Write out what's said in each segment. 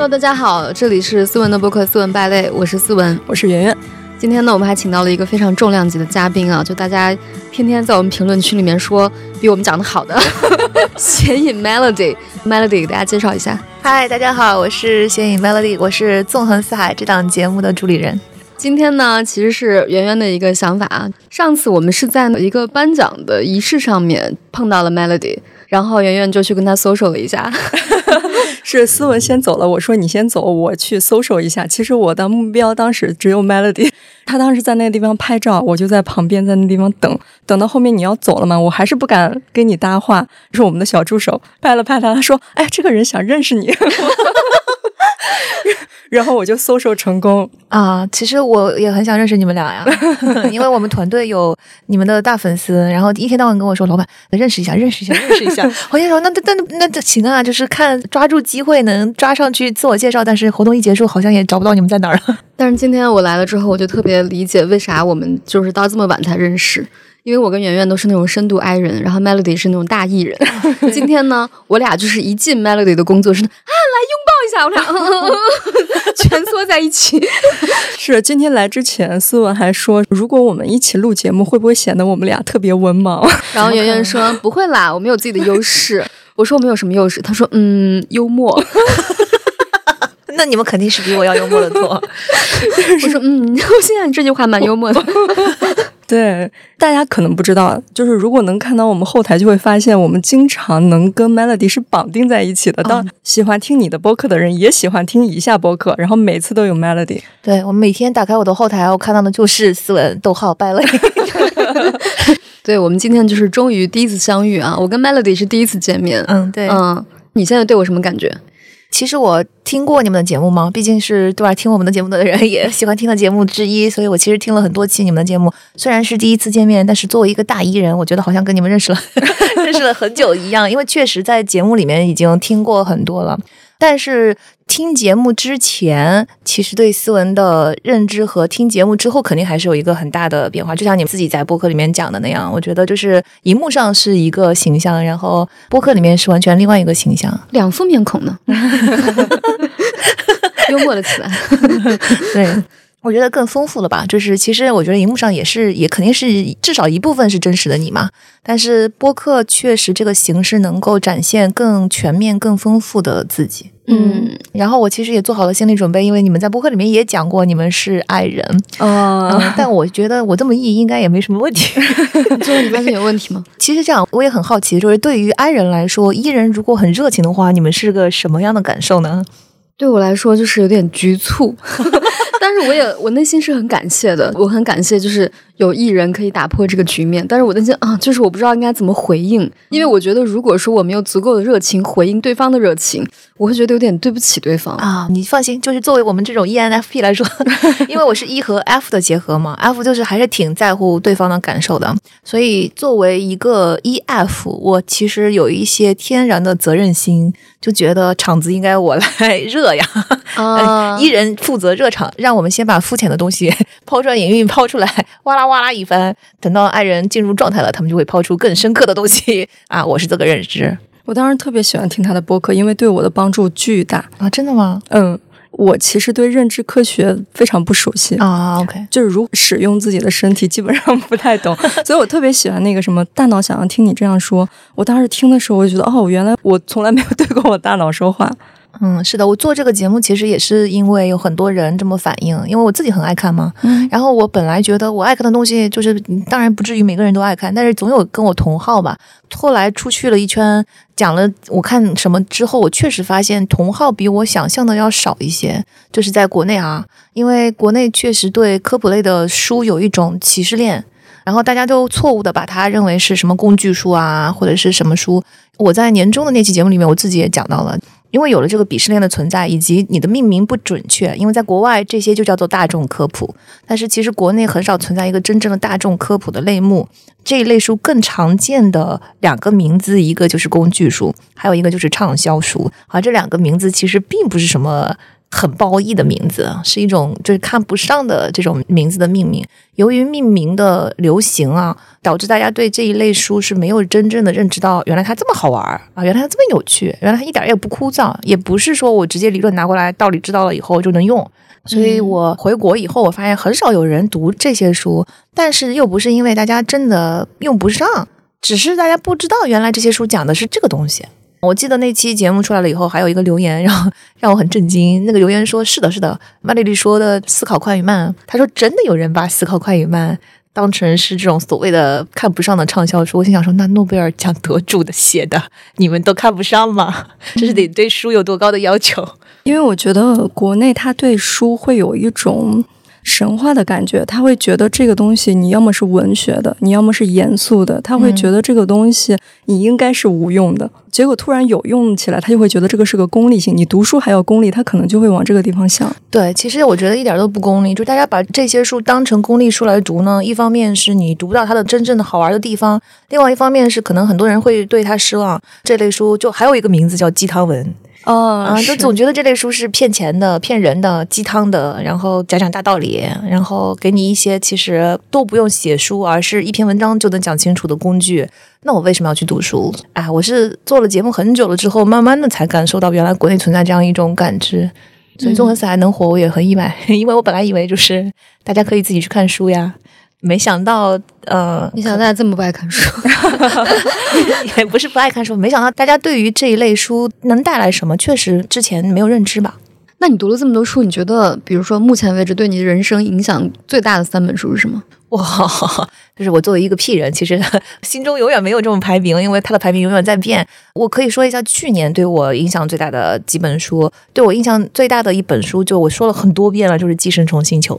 Hello，大家好，这里是思文的播客《思文败类》，我是思文，我是圆圆。今天呢，我们还请到了一个非常重量级的嘉宾啊，就大家天天在我们评论区里面说比我们讲的好的 显影 Melody，Melody 给大家介绍一下。嗨，大家好，我是显影 Melody，我是纵横四海这档节目的主理人。今天呢，其实是圆圆的一个想法啊。上次我们是在一个颁奖的仪式上面碰到了 Melody，然后圆圆就去跟他 social 了一下。是思文先走了，我说你先走，我去搜索一下。其实我的目标当时只有 Melody，他当时在那个地方拍照，我就在旁边在那地方等。等到后面你要走了嘛，我还是不敢跟你搭话。是我们的小助手拍了拍他，他说：“哎，这个人想认识你。” 然后我就搜索成功啊！其实我也很想认识你们俩呀，因为我们团队有你们的大粉丝，然后一天到晚跟我说：“老板，认识一下，认识一下，认识一下。”我先说：“那那那那行啊，就是看抓住机会能抓上去自我介绍。”但是活动一结束，好像也找不到你们在哪儿了。但是今天我来了之后，我就特别理解为啥我们就是到这么晚才认识。因为我跟圆圆都是那种深度 I 人，然后 Melody 是那种大 E 人。今天呢，我俩就是一进 Melody 的工作室，啊，来拥抱一下，我俩 蜷缩在一起。是今天来之前，思文还说，如果我们一起录节目，会不会显得我们俩特别文盲？然后圆圆说不会啦，我们有自己的优势。我说我们有什么优势？他说嗯，幽默。那你们肯定是比我要幽默的多。我说嗯，我心想这句话蛮幽默的。对，大家可能不知道，就是如果能看到我们后台，就会发现我们经常能跟 Melody 是绑定在一起的。当喜欢听你的播客的人，也喜欢听以下播客，然后每次都有 Melody。对我每天打开我的后台，我看到的就是斯文、逗号、败类。对我们今天就是终于第一次相遇啊！我跟 Melody 是第一次见面。嗯，对，嗯，你现在对我什么感觉？其实我听过你们的节目吗？毕竟是对吧？听我们的节目的人也喜欢听的节目之一，所以我其实听了很多期你们的节目。虽然是第一次见面，但是作为一个大一人，我觉得好像跟你们认识了 认识了很久一样，因为确实在节目里面已经听过很多了。但是听节目之前，其实对思文的认知和听节目之后，肯定还是有一个很大的变化。就像你们自己在播客里面讲的那样，我觉得就是荧幕上是一个形象，然后播客里面是完全另外一个形象，两副面孔呢，幽默了起来。对。我觉得更丰富了吧，就是其实我觉得荧幕上也是，也肯定是至少一部分是真实的你嘛。但是播客确实这个形式能够展现更全面、更丰富的自己。嗯，然后我其实也做好了心理准备，因为你们在播客里面也讲过你们是爱人啊。但我觉得我这么译应该也没什么问题。就是你发现有问题吗？其实这样我也很好奇，就是对于爱人来说，伊人如果很热情的话，你们是个什么样的感受呢？对我来说就是有点局促。但是我也我内心是很感谢的，我很感谢就是有艺人可以打破这个局面。但是我担心啊，就是我不知道应该怎么回应，因为我觉得如果说我没有足够的热情回应对方的热情，我会觉得有点对不起对方啊。你放心，就是作为我们这种 ENFP 来说，因为我是 E 和 F 的结合嘛，F 就是还是挺在乎对方的感受的，所以作为一个 EF，我其实有一些天然的责任心，就觉得场子应该我来热呀，啊，一 人负责热场让。让我们先把肤浅的东西 抛砖引玉，抛出来，哇啦哇啦一番。等到爱人进入状态了，他们就会抛出更深刻的东西啊！我是这个认知。我当时特别喜欢听他的播客，因为对我的帮助巨大啊！真的吗？嗯，我其实对认知科学非常不熟悉啊。OK，就是如使用自己的身体，基本上不太懂，所以我特别喜欢那个什么大脑想要听你这样说。我当时听的时候，我就觉得哦，原来我从来没有对过我大脑说话。嗯，是的，我做这个节目其实也是因为有很多人这么反应，因为我自己很爱看嘛。嗯，然后我本来觉得我爱看的东西，就是当然不至于每个人都爱看，但是总有跟我同号吧。后来出去了一圈，讲了我看什么之后，我确实发现同号比我想象的要少一些，就是在国内啊，因为国内确实对科普类的书有一种歧视链，然后大家都错误的把它认为是什么工具书啊，或者是什么书。我在年终的那期节目里面，我自己也讲到了。因为有了这个鄙视链的存在，以及你的命名不准确，因为在国外这些就叫做大众科普，但是其实国内很少存在一个真正的大众科普的类目。这一类书更常见的两个名字，一个就是工具书，还有一个就是畅销书。而这两个名字其实并不是什么很褒义的名字，是一种就是看不上的这种名字的命名。由于命名的流行啊，导致大家对这一类书是没有真正的认知到，原来它这么好玩儿啊，原来它这么有趣，原来它一点儿也不枯燥，也不是说我直接理论拿过来，道理知道了以后就能用。所以我回国以后，我发现很少有人读这些书，但是又不是因为大家真的用不上，只是大家不知道原来这些书讲的是这个东西。我记得那期节目出来了以后，还有一个留言让让我很震惊。那个留言说：“是的，是的，麦丽丽说的思考快与慢。”他说：“真的有人把思考快与慢当成是这种所谓的看不上的畅销书。”我心想说：“那诺贝尔奖得主的写的，你们都看不上吗？这是得对书有多高的要求？”因为我觉得国内他对书会有一种。神话的感觉，他会觉得这个东西你要么是文学的，你要么是严肃的，他会觉得这个东西你应该是无用的。结果突然有用起来，他就会觉得这个是个功利性。你读书还要功利，他可能就会往这个地方想。对，其实我觉得一点都不功利，就大家把这些书当成功利书来读呢，一方面是你读不到它的真正的好玩的地方，另外一方面是可能很多人会对他失望。这类书就还有一个名字叫鸡汤文。啊，就总觉得这类书是骗钱的、骗人的、鸡汤的，然后讲讲大道理，然后给你一些其实都不用写书，而是一篇文章就能讲清楚的工具。那我为什么要去读书？哎，我是做了节目很久了之后，慢慢的才感受到原来国内存在这样一种感知。所以综合死还能活，我也很意外，因为我本来以为就是大家可以自己去看书呀。没想到，呃，没想到大家这么不爱看书，也不是不爱看书，没想到大家对于这一类书能带来什么，确实之前没有认知吧？那你读了这么多书，你觉得，比如说目前为止对你人生影响最大的三本书是什么？哇，就是我作为一个屁人，其实 心中永远没有这种排名，因为它的排名永远在变。我可以说一下去年对我影响最大的几本书，对我印象最大的一本书，就我说了很多遍了，就是《寄生虫星球》。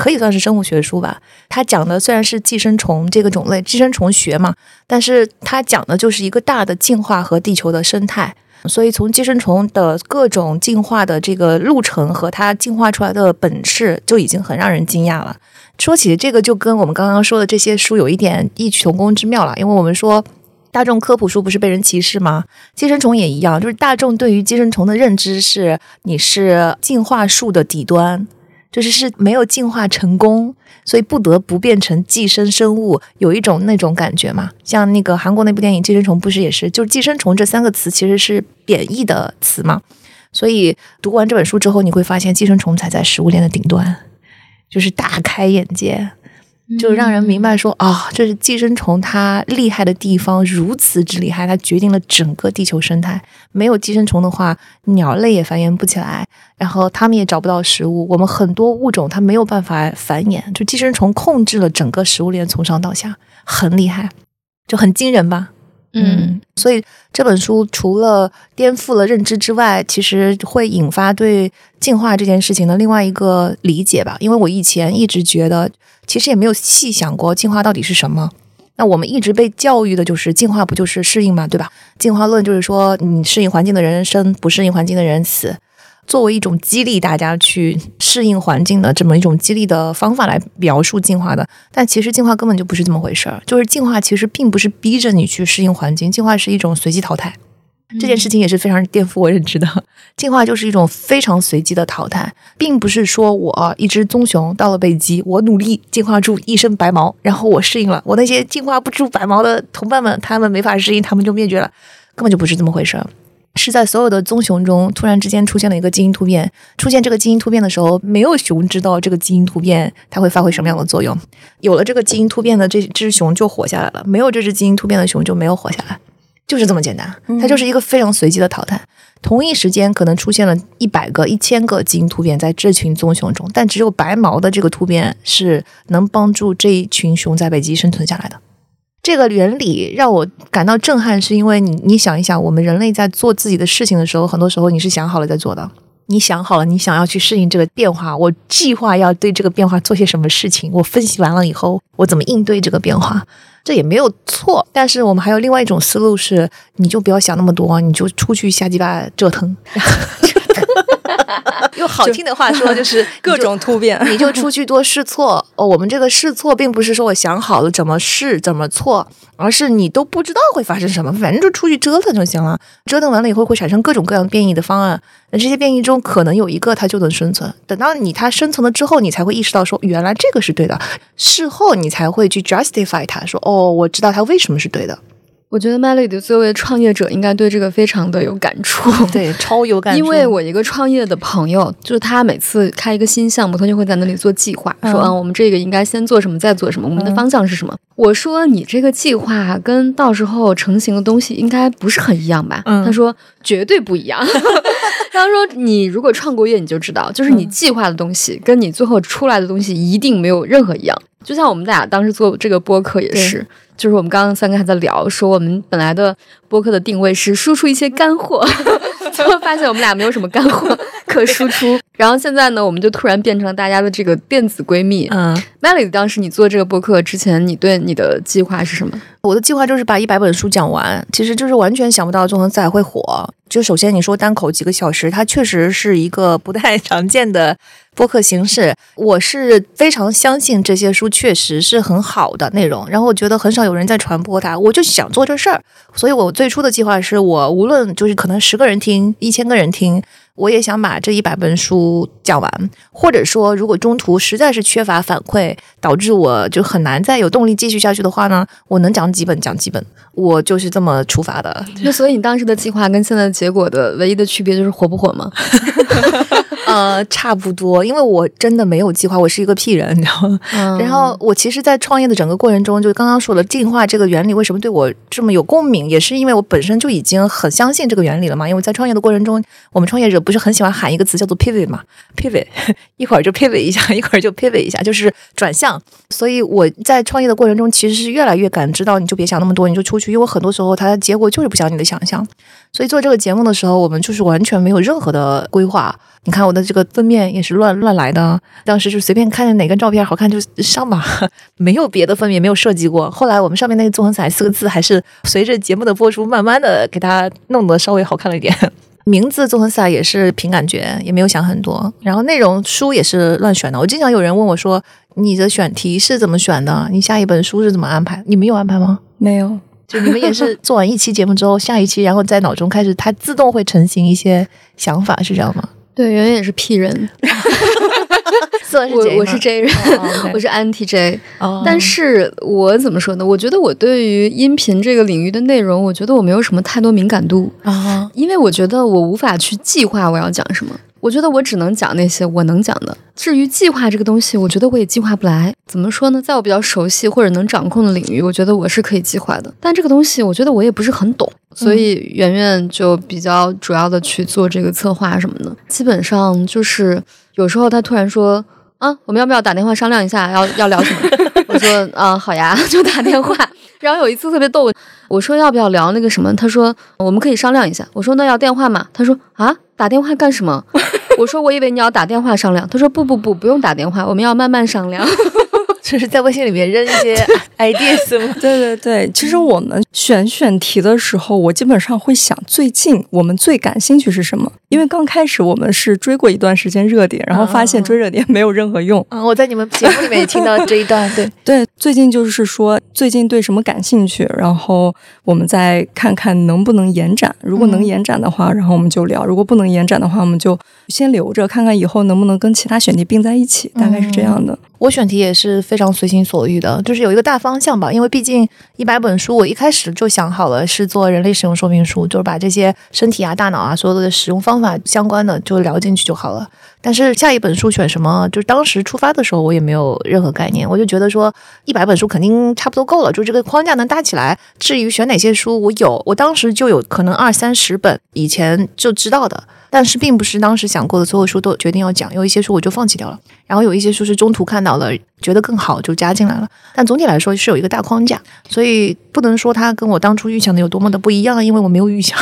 可以算是生物学书吧。它讲的虽然是寄生虫这个种类，寄生虫学嘛，但是它讲的就是一个大的进化和地球的生态。所以从寄生虫的各种进化的这个路程和它进化出来的本事，就已经很让人惊讶了。说起这个，就跟我们刚刚说的这些书有一点异曲同工之妙了。因为我们说大众科普书不是被人歧视吗？寄生虫也一样，就是大众对于寄生虫的认知是你是进化树的底端。就是是没有进化成功，所以不得不变成寄生生物，有一种那种感觉嘛。像那个韩国那部电影《寄生虫》，不是也是？就是“寄生虫”这三个词其实是贬义的词嘛。所以读完这本书之后，你会发现寄生虫才在食物链的顶端，就是大开眼界。就让人明白说啊，这是寄生虫它厉害的地方，如此之厉害，它决定了整个地球生态。没有寄生虫的话，鸟类也繁衍不起来，然后它们也找不到食物。我们很多物种它没有办法繁衍，就寄生虫控制了整个食物链从上到下，很厉害，就很惊人吧。嗯，所以这本书除了颠覆了认知之外，其实会引发对进化这件事情的另外一个理解吧。因为我以前一直觉得，其实也没有细想过进化到底是什么。那我们一直被教育的就是进化不就是适应嘛，对吧？进化论就是说，你适应环境的人生，不适应环境的人死。作为一种激励大家去适应环境的这么一种激励的方法来描述进化的，但其实进化根本就不是这么回事儿。就是进化其实并不是逼着你去适应环境，进化是一种随机淘汰。这件事情也是非常颠覆我认知的。进化就是一种非常随机的淘汰，并不是说我一只棕熊到了北极，我努力进化出一身白毛，然后我适应了，我那些进化不出白毛的同伴们，他们没法适应，他们就灭绝了，根本就不是这么回事儿。是在所有的棕熊中，突然之间出现了一个基因突变。出现这个基因突变的时候，没有熊知道这个基因突变它会发挥什么样的作用。有了这个基因突变的这只熊就活下来了，没有这只基因突变的熊就没有活下来，就是这么简单。它就是一个非常随机的淘汰。同一时间可能出现了一百个、一千个基因突变在这群棕熊中，但只有白毛的这个突变是能帮助这一群熊在北极生存下来的。这个原理让我感到震撼，是因为你你想一想，我们人类在做自己的事情的时候，很多时候你是想好了再做的。你想好了，你想要去适应这个变化，我计划要对这个变化做些什么事情，我分析完了以后，我怎么应对这个变化，这也没有错。但是我们还有另外一种思路是，你就不要想那么多，你就出去瞎鸡巴折腾。用好听的话说就是各种突变。你就出去多试错哦。我们这个试错并不是说我想好了怎么试怎么错，而是你都不知道会发生什么，反正就出去折腾就行了。折腾完了以后会产生各种各样变异的方案，那这些变异中可能有一个它就能生存。等到你它生存了之后，你才会意识到说原来这个是对的。事后你才会去 justify 它，说哦，我知道它为什么是对的。我觉得 Melody 作为创业者，应该对这个非常的有感触。对，超有感触。因为我一个创业的朋友，就是他每次开一个新项目，他就会在那里做计划，说啊，我们这个应该先做什么，再做什么，我们的方向是什么。我说你这个计划跟到时候成型的东西应该不是很一样吧？他说绝对不一样。他说你如果创过业，你就知道，就是你计划的东西跟你最后出来的东西一定没有任何一样。就像我们俩当时做这个播客也是。就是我们刚刚三个还在聊，说我们本来的播客的定位是输出一些干货，最后发现我们俩没有什么干货 可输出。然后现在呢，我们就突然变成了大家的这个电子闺蜜。嗯，Melly，当时你做这个播客之前，你对你的计划是什么？我的计划就是把一百本书讲完，其实就是完全想不到纵横四海会火。就首先你说单口几个小时，它确实是一个不太 常见的。播客形式，我是非常相信这些书确实是很好的内容，然后我觉得很少有人在传播它，我就想做这事儿，所以我最初的计划是我无论就是可能十个人听，一千个人听，我也想把这一百本书讲完，或者说如果中途实在是缺乏反馈，导致我就很难再有动力继续下去的话呢，我能讲几本讲几本，我就是这么出发的。那所以你当时的计划跟现在的结果的唯一的区别就是火不火吗？呃，差不多，因为我真的没有计划，我是一个屁人，你知道吗？然后我其实，在创业的整个过程中，就刚刚说的进化这个原理为什么对我这么有共鸣，也是因为我本身就已经很相信这个原理了嘛。因为在创业的过程中，我们创业者不是很喜欢喊一个词叫做 pivot 嘛，pivot 一会儿就 pivot 一下，一会儿就 pivot 一下，就是转向。所以我在创业的过程中，其实是越来越感知到，你就别想那么多，你就出去，因为很多时候它的结果就是不像你的想象。所以做这个节目的时候，我们就是完全没有任何的规划。你看我的这个封面也是乱乱来的，当时就随便看见哪个照片好看就 上吧，没有别的封面，没有设计过。后来我们上面那个“纵横彩”四个字，还是随着节目的播出，慢慢的给它弄得稍微好看了一点。名字“纵横彩”也是凭感觉，也没有想很多。然后内容书也是乱选的。我经常有人问我说：“你的选题是怎么选的？你下一本书是怎么安排？你们有安排吗？”没有。就你们也是做完一期节目之后，下一期然后在脑中开始，它自动会成型一些想法，是这样吗？对，圆圆也是 P 人，我我是 J 人，我是 Anti J。但是我怎么说呢？我觉得我对于音频这个领域的内容，我觉得我没有什么太多敏感度啊，因为我觉得我无法去计划我要讲什么。我觉得我只能讲那些我能讲的。至于计划这个东西，我觉得我也计划不来。怎么说呢？在我比较熟悉或者能掌控的领域，我觉得我是可以计划的。但这个东西，我觉得我也不是很懂，所以圆圆就比较主要的去做这个策划什么的。基本上就是有时候他突然说啊，我们要不要打电话商量一下，要要聊什么？我说啊，好呀，就打电话。然后有一次特别逗，我说要不要聊那个什么？他说我们可以商量一下。我说那要电话吗？他说啊。打电话干什么？我说我以为你要打电话商量。他说不不不，不用打电话，我们要慢慢商量。就是在微信里面扔一些 ideas 吗？对对对，其实我们选选题的时候，我基本上会想最近我们最感兴趣是什么。因为刚开始我们是追过一段时间热点，然后发现追热点没有任何用。嗯，我在你们节目里面也听到这一段。对 对，最近就是说最近对什么感兴趣，然后我们再看看能不能延展。如果能延展的话，然后我们就聊；如果不能延展的话，我们就先留着，看看以后能不能跟其他选题并在一起。大概是这样的。我选题也是非常随心所欲的，就是有一个大方向吧。因为毕竟一百本书，我一开始就想好了是做人类使用说明书，就是把这些身体啊、大脑啊所有的使用方法相关的就聊进去就好了。但是下一本书选什么，就是当时出发的时候我也没有任何概念，我就觉得说一百本书肯定差不多够了，就这个框架能搭起来。至于选哪些书，我有，我当时就有可能二三十本以前就知道的。但是并不是当时想过的所有书都决定要讲，有一些书我就放弃掉了，然后有一些书是中途看到了觉得更好就加进来了。但总体来说是有一个大框架，所以不能说它跟我当初预想的有多么的不一样，因为我没有预想。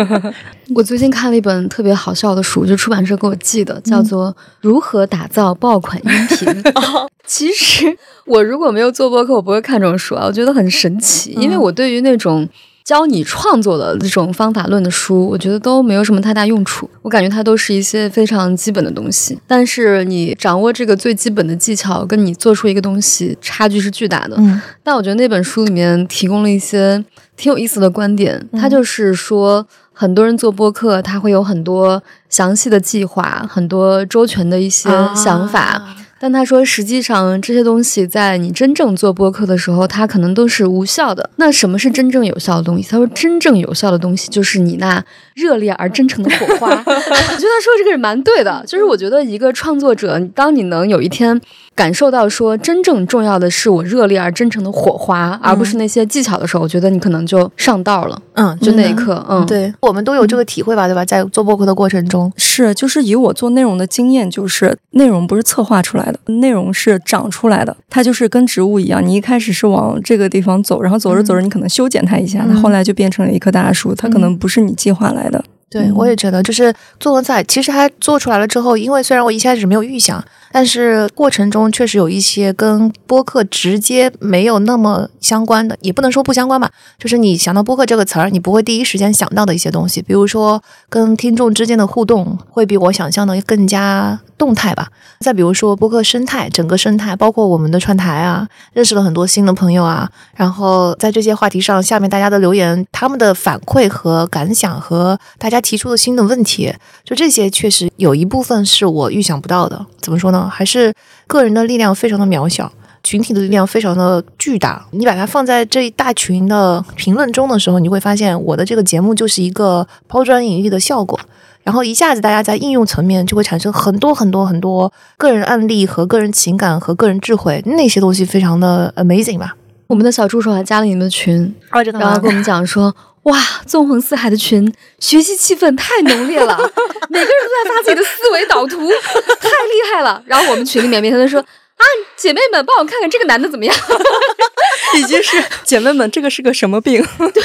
我最近看了一本特别好笑的书，就出版社给我寄的，叫做《如何打造爆款音频》。其实我如果没有做播客，我不会看这种书啊，我觉得很神奇，因为我对于那种。教你创作的这种方法论的书，我觉得都没有什么太大用处。我感觉它都是一些非常基本的东西，但是你掌握这个最基本的技巧，跟你做出一个东西差距是巨大的。嗯但我觉得那本书里面提供了一些挺有意思的观点，嗯它就是说。很多人做播客，他会有很多详细的计划，很多周全的一些想法。啊但他说，实际上这些东西在你真正做播客的时候，它可能都是无效的。那什么是真正有效的东西？他说，真正有效的东西就是你那热烈而真诚的火花。我觉得他说这个是蛮对的，就是我觉得一个创作者，当你能有一天感受到说，真正重要的是我热烈而真诚的火花，而不是那些技巧的时候，我觉得你可能就上道了。嗯，就那一。刻，嗯，对我们都有这个体会吧，对吧？在做播客的过程中，是，就是以我做内容的经验，就是内容不是策划出来的，内容是长出来的。它就是跟植物一样，你一开始是往这个地方走，然后走着走着，你可能修剪它一下，它嗯后来就变成了一棵大树。它可能不是你计划来的。对，嗯我也觉得，就是做文采，其实它做出来了之后，因为虽然我一开始没有预想，但是过程中确实有一些跟播客直接没有那么相关的，也不能说不相关吧，就是你想到播客这个词儿，你不会第一时间想到的一些东西，比如说跟听众之间的互动，会比我想象的更加动态吧。再比如说播客生态，整个生态，包括我们的串台啊，认识了很多新的朋友啊，然后在这些话题上，下面大家的留言，他们的反馈和感想和大家提出的新的问题，就这些确实有一部分是我预想不到的。怎么说呢？还是个人的力量非常的渺小。群体的力量非常的巨大，你把它放在这一大群的评论中的时候，你会发现我的这个节目就是一个抛砖引玉的效果，然后一下子大家在应用层面就会产生很多很多很多个人案例和个人情感和个人智慧，那些东西非常的 amazing 吧。我们的小助手还加了你们的群，然后跟我们讲说，哇，纵横四海的群，学习气氛太浓烈了，每个人都在发自己的思维导图，太厉害了。然后我们群里面每天都说，啊，姐妹们，帮我看看这个男的怎么样？已经是 姐妹们，这个是个什么病？对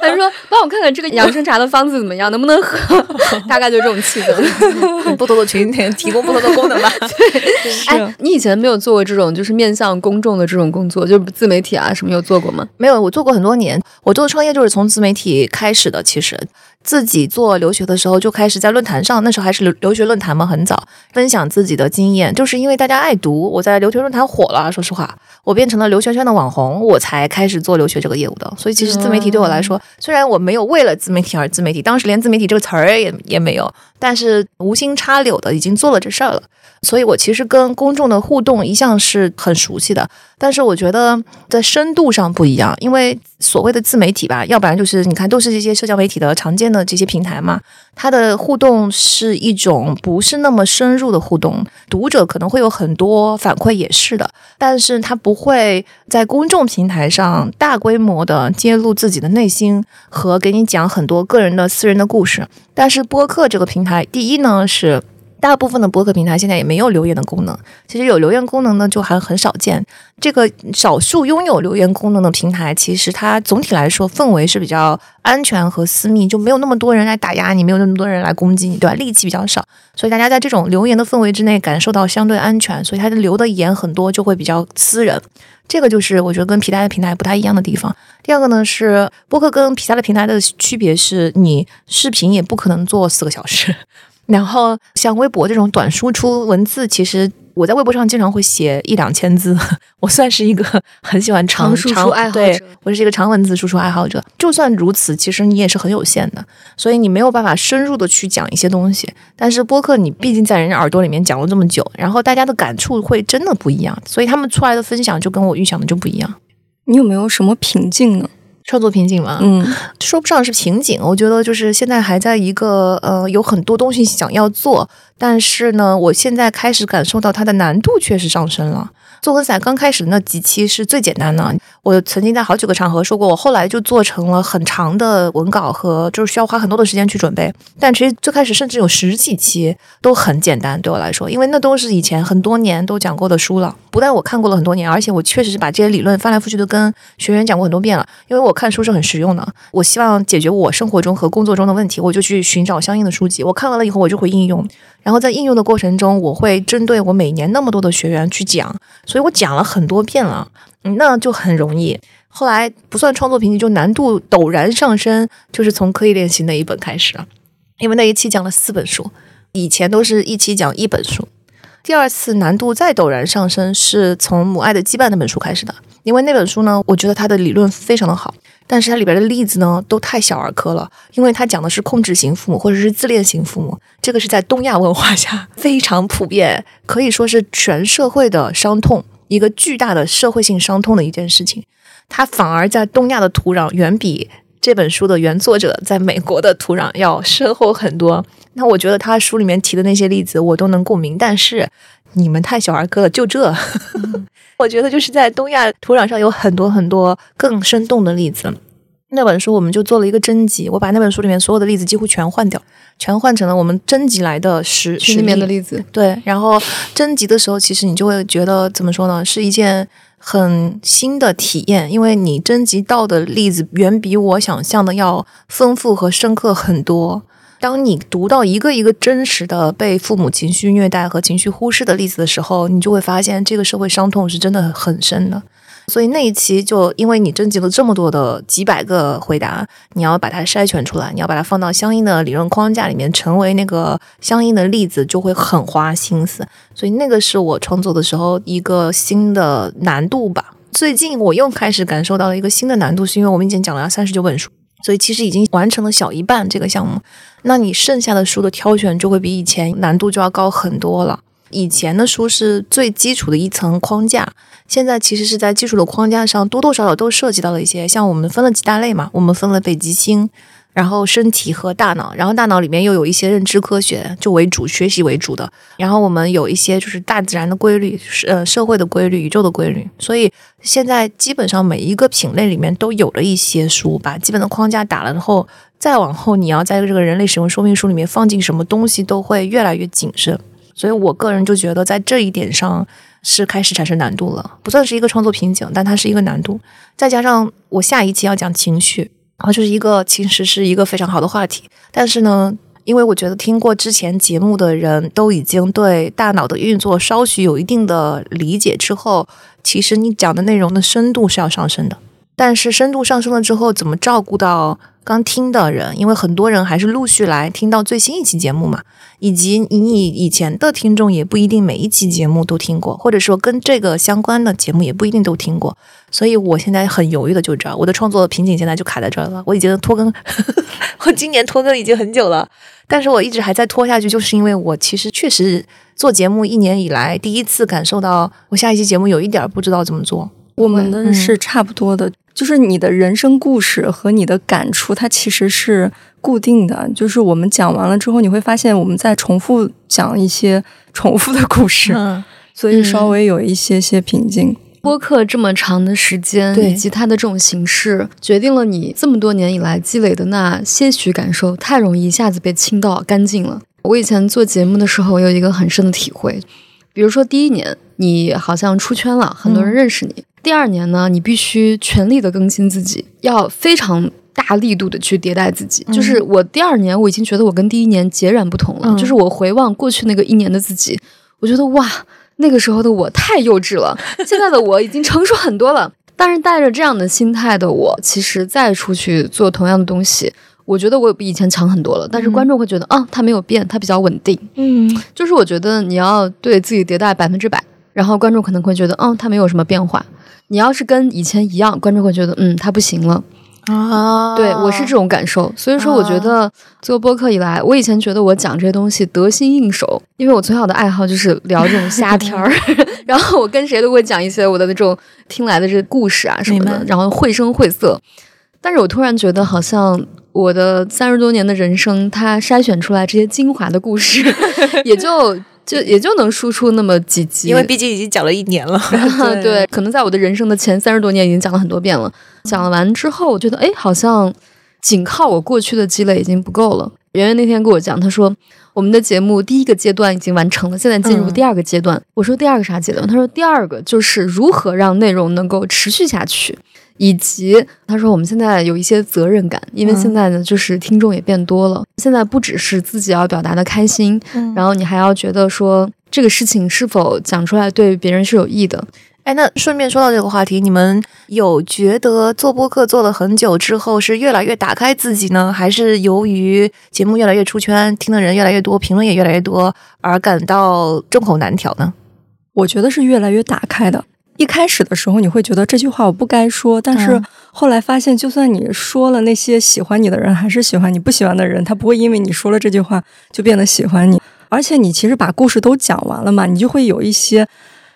他就说，帮我看看这个养生茶的方子怎么样，能不能喝？大概就这种气氛。不同的群体提供不同的功能吧。对哎，你以前没有做过这种就是面向公众的这种工作，就是自媒体啊什么有做过吗？没有，我做过很多年。我做创业就是从自媒体开始的。其实自己做留学的时候就开始在论坛上，那时候还是留留学论坛嘛，很早分享自己的经验，就是因为大家爱读，我在留学论坛火了。说实话，我变成了留学圈的网红，我才开始做留学这个业务的。所以其实自媒体对我来说，虽然我没有为了自媒体而自媒体，当时连自媒体这个词儿也也没有，但是无心插柳的已经做了这事儿了。所以我其实跟公众的互动一向是很熟悉的，但是我觉得在深度上不一样，因为所谓的自媒体吧，要不然就是你看都是这些社交媒体的常见的这些平台嘛，它的互动是一种不是那么深入的互动，读者可能会有很多反馈也是的，但是它不会在公众平台上大规模的揭露自己的内心和给你讲很多个人的私人的故事，但是播客这个平台，第一呢是。大部分的播客平台现在也没有留言的功能，其实有留言功能呢就还很少见。这个少数拥有留言功能的平台，其实它总体来说氛围是比较安全和私密，就没有那么多人来打压你，没有那么多人来攻击你，对吧？戾气比较少，所以大家在这种留言的氛围之内感受到相对安全，所以它的留的言很多就会比较私人。这个就是我觉得跟其他的平台不太一样的地方。第二个呢是播客跟其他的平台的区别是，你视频也不可能做四个小时。然后像微博这种短输出文字，其实我在微博上经常会写一两千字，我算是一个很喜欢长长输出爱好者对我是一个长文字输出爱好者。就算如此，其实你也是很有限的，所以你没有办法深入的去讲一些东西。但是播客你毕竟在人家耳朵里面讲了这么久，然后大家的感触会真的不一样，所以他们出来的分享就跟我预想的就不一样。你有没有什么瓶颈呢？创作瓶颈嘛，嗯，说不上是瓶颈，我觉得就是现在还在一个呃有很多东西想要做，但是呢，我现在开始感受到它的难度确实上升了。做文采刚开始那几期是最简单的，我曾经在好几个场合说过，我后来就做成了很长的文稿和就是需要花很多的时间去准备。但其实最开始甚至有十几期都很简单，对我来说，因为那都是以前很多年都讲过的书了。不但我看过了很多年，而且我确实是把这些理论翻来覆去的跟学员讲过很多遍了。因为我看书是很实用的，我希望解决我生活中和工作中的问题，我就去寻找相应的书籍。我看完了以后，我就会应用。然后在应用的过程中，我会针对我每年那么多的学员去讲，所以我讲了很多遍了，那就很容易。后来不算创作瓶颈，就难度陡然上升，就是从刻意练习那一本开始了。因为那一期讲了四本书，以前都是一期讲一本书。第二次难度再陡然上升，是从《母爱的羁绊》那本书开始的。因为那本书呢，我觉得它的理论非常的好，但是它里边的例子呢都太小儿科了。因为它讲的是控制型父母或者是自恋型父母，这个是在东亚文化下 非常普遍，可以说是全社会的伤痛，一个巨大的社会性伤痛的一件事情。它反而在东亚的土壤远比这本书的原作者在美国的土壤要深厚很多。那我觉得他书里面提的那些例子我都能共鸣，但是你们太小儿科了，就这。我觉得就是在东亚土壤上有很多很多更生动的例子。那本书我们就做了一个征集，我把那本书里面所有的例子几乎全换掉，全换成了我们征集来的实群里面的例子。对，然后征集的时候，其实你就会觉得怎么说呢，是一件很新的体验，因为你征集到的例子远比我想象的要丰富和深刻很多。当你读到一个一个真实的被父母情绪虐待和情绪忽视的例子的时候，你就会发现这个社会伤痛是真的很深的。所以那一期就因为你征集了这么多的几百个回答，你要把它筛选出来，你要把它放到相应的理论框架里面，成为那个相应的例子，就会很花心思。所以那个是我创作的时候一个新的难度吧。最近我又开始感受到了一个新的难度，是因为我们以前讲了三十九本书。所以其实已经完成了小一半这个项目，那你剩下的书的挑选就会比以前难度就要高很多了。以前的书是最基础的一层框架，现在其实是在基础的框架上多多少少都涉及到了一些，像我们分了几大类嘛，我们分了北极星。然后身体和大脑，然后大脑里面又有一些认知科学，就为主学习为主的。然后我们有一些就是大自然的规律，呃，社会的规律，宇宙的规律。所以现在基本上每一个品类里面都有了一些书，把基本的框架打了之后，再往后你要在这个人类使用说明书里面放进什么东西，都会越来越谨慎。所以我个人就觉得在这一点上是开始产生难度了，不算是一个创作瓶颈，但它是一个难度。再加上我下一期要讲情绪。然后就是一个，其实是一个非常好的话题。但是呢，因为我觉得听过之前节目的人都已经对大脑的运作稍许有一定的理解之后，其实你讲的内容的深度是要上升的。但是深度上升了之后，怎么照顾到？刚听的人，因为很多人还是陆续来听到最新一期节目嘛，以及你以前的听众也不一定每一期节目都听过，或者说跟这个相关的节目也不一定都听过，所以我现在很犹豫的就这儿，我的创作瓶颈现在就卡在这儿了。我已经拖更，我今年拖更已经很久了，但是我一直还在拖下去，就是因为我其实确实做节目一年以来第一次感受到，我下一期节目有一点不知道怎么做。我们的是差不多的。就是你的人生故事和你的感触，它其实是固定的。就是我们讲完了之后，你会发现我们在重复讲一些重复的故事，所以稍微有一些些平静。播客这么长的时间，以及它的这种形式，决定了你这么多年以来积累的那些许感受，太容易一下子被倾倒干净了。我以前做节目的时候，有一个很深的体会，比如说第一年，你好像出圈了，很多人认识你。第二年呢，你必须全力的更新自己，要非常大力度的去迭代自己。就是我第二年，我已经觉得我跟第一年截然不同了。就是我回望过去那个一年的自己，我觉得哇，那个时候的我太幼稚了，现在的我已经成熟很多了。但是带着这样的心态的我，其实再出去做同样的东西，我觉得我比以前强很多了。但是观众会觉得啊，他没有变，他比较稳定。嗯，就是我觉得你要对自己迭代百分之百，然后观众可能会觉得，嗯，他没有什么变化。你要是跟以前一样，观众会觉得，嗯，他不行了啊。对我是这种感受，所以说我觉得做播客以来，我以前觉得我讲这些东西得心应手，因为我从小的爱好就是聊这种瞎天儿，然后我跟谁都会讲一些我的那种听来的这故事啊什么的，然后绘声绘色。但是我突然觉得，好像我的三十多年的人生，它筛选出来这些精华的故事，也就。就也就能输出那么几集，因为毕竟已经讲了一年了。对，可能在我的人生的前三十多年已经讲了很多遍了。讲了完之后，我觉得哎，好像仅靠我过去的积累已经不够了。圆圆那天跟我讲，他说我们的节目第一个阶段已经完成了，现在进入第二个阶段。我说第二个啥阶段？他说第二个就是如何让内容能够持续下去。以及他说，我们现在有一些责任感，因为现在呢，就是听众也变多了。现在不只是自己要表达的开心，然后你还要觉得说这个事情是否讲出来对别人是有益的。哎，那顺便说到这个话题，你们有觉得做播客做了很久之后是越来越打开自己呢，还是由于节目越来越出圈，听的人越来越多，评论也越来越多而感到众口难调呢？我觉得是越来越打开的。一开始的时候，你会觉得这句话我不该说，但是后来发现，就算你说了，那些喜欢你的人还是喜欢你，不喜欢的人他不会因为你说了这句话就变得喜欢你。而且你其实把故事都讲完了嘛，你就会有一些。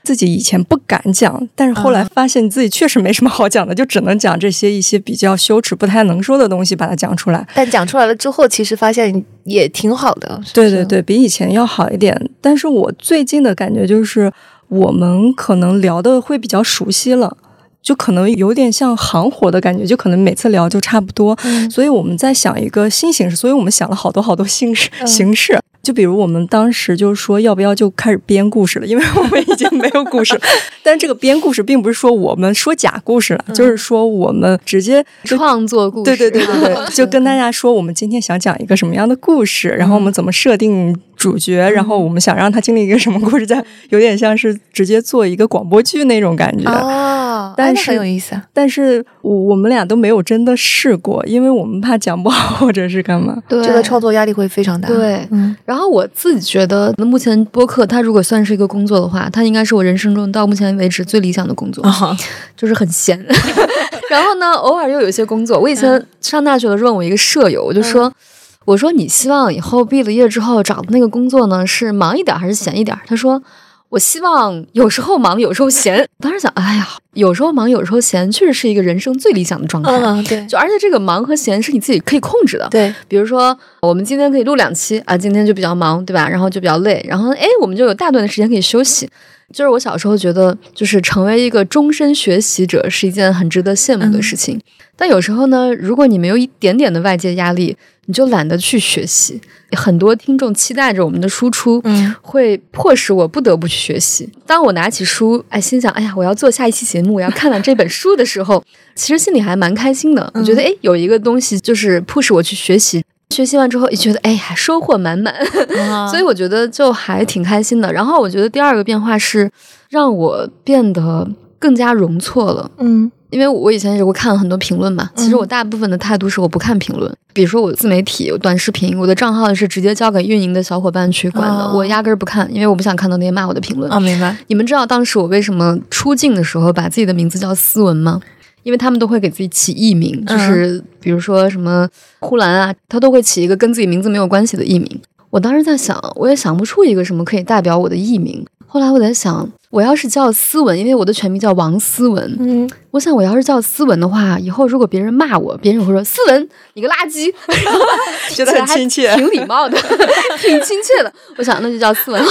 自己以前不敢讲，但是后来发现自己确实没什么好讲的，就只能讲这些一些比较羞耻、不太能说的东西，把它讲出来。但讲出来了之后，其实发现也挺好的。对对对，比以前要好一点。但是我最近的感觉就是，我们可能聊的会比较熟悉了，就可能有点像行活的感觉，就可能每次聊就差不多。所以我们在想一个新形式，所以我们想了好多好多形式形式。就比如我们当时就说要不要就开始编故事了，因为我们已经没有故事了。但这个编故事并不是说我们说假故事了，就是说我们直接创作故事。对对对对对，就跟大家说我们今天想讲一个什么样的故事，然后我们怎么设定主角，然后我们想让他经历一个什么故事，在有点像是直接做一个广播剧那种感觉。哦，但是很有意思。但是我我们俩都没有真的试过，因为我们怕讲不好或者是干嘛。对，这个创作压力会非常大。对，嗯，然后。然后我自己觉得，那目前播客它如果算是一个工作的话，它应该是我人生中到目前为止最理想的工作，就是很闲。然后呢，偶尔又有一些工作。我以前上大学的时候，问我一个舍友，我就说：“我说你希望以后毕了业之后找的那个工作呢，是忙一点还是闲一点？”他说。我希望有时候忙，有时候闲。当时想，哎呀，有时候忙，有时候闲，确实是一个人生最理想的状态。嗯，对。就而且这个忙和闲是你自己可以控制的。对。比如说，我们今天可以录两期啊，今天就比较忙，对吧？然后就比较累，然后哎，我们就有大段的时间可以休息。就是我小时候觉得，就是成为一个终身学习者是一件很值得羡慕的事情。但有时候呢，如果你没有一点点的外界压力，你就懒得去学习。很多听众期待着我们的输出，嗯，会迫使我不得不去学习。当我拿起书，哎，心想，哎呀，我要做下一期节目，我要看完这本书的时候，其实心里还蛮开心的。我觉得，哎，有一个东西就是迫使我去学习。学习完之后，也觉得，哎呀，收获满满。所以我觉得就还挺开心的。然后我觉得第二个变化是让我变得更加容错了。嗯。因为我以前也会看很多评论嘛，其实我大部分的态度是我不看评论。比如说我自媒体短视频，我的账号是直接交给运营的小伙伴去管的，我压根儿不看，因为我不想看到那些骂我的评论。啊，明白。你们知道当时我为什么出镜的时候把自己的名字叫思文吗？因为他们都会给自己起艺名，就是比如说什么呼兰啊，他都会起一个跟自己名字没有关系的艺名。我当时在想，我也想不出一个什么可以代表我的艺名。后来我在想。我要是叫思文，因为我的全名叫王思文。嗯，我想我要是叫思文的话，以后如果别人骂我，别人会说思文你个垃圾，觉得很亲切，挺礼貌的，挺亲切的。我想那就叫思文。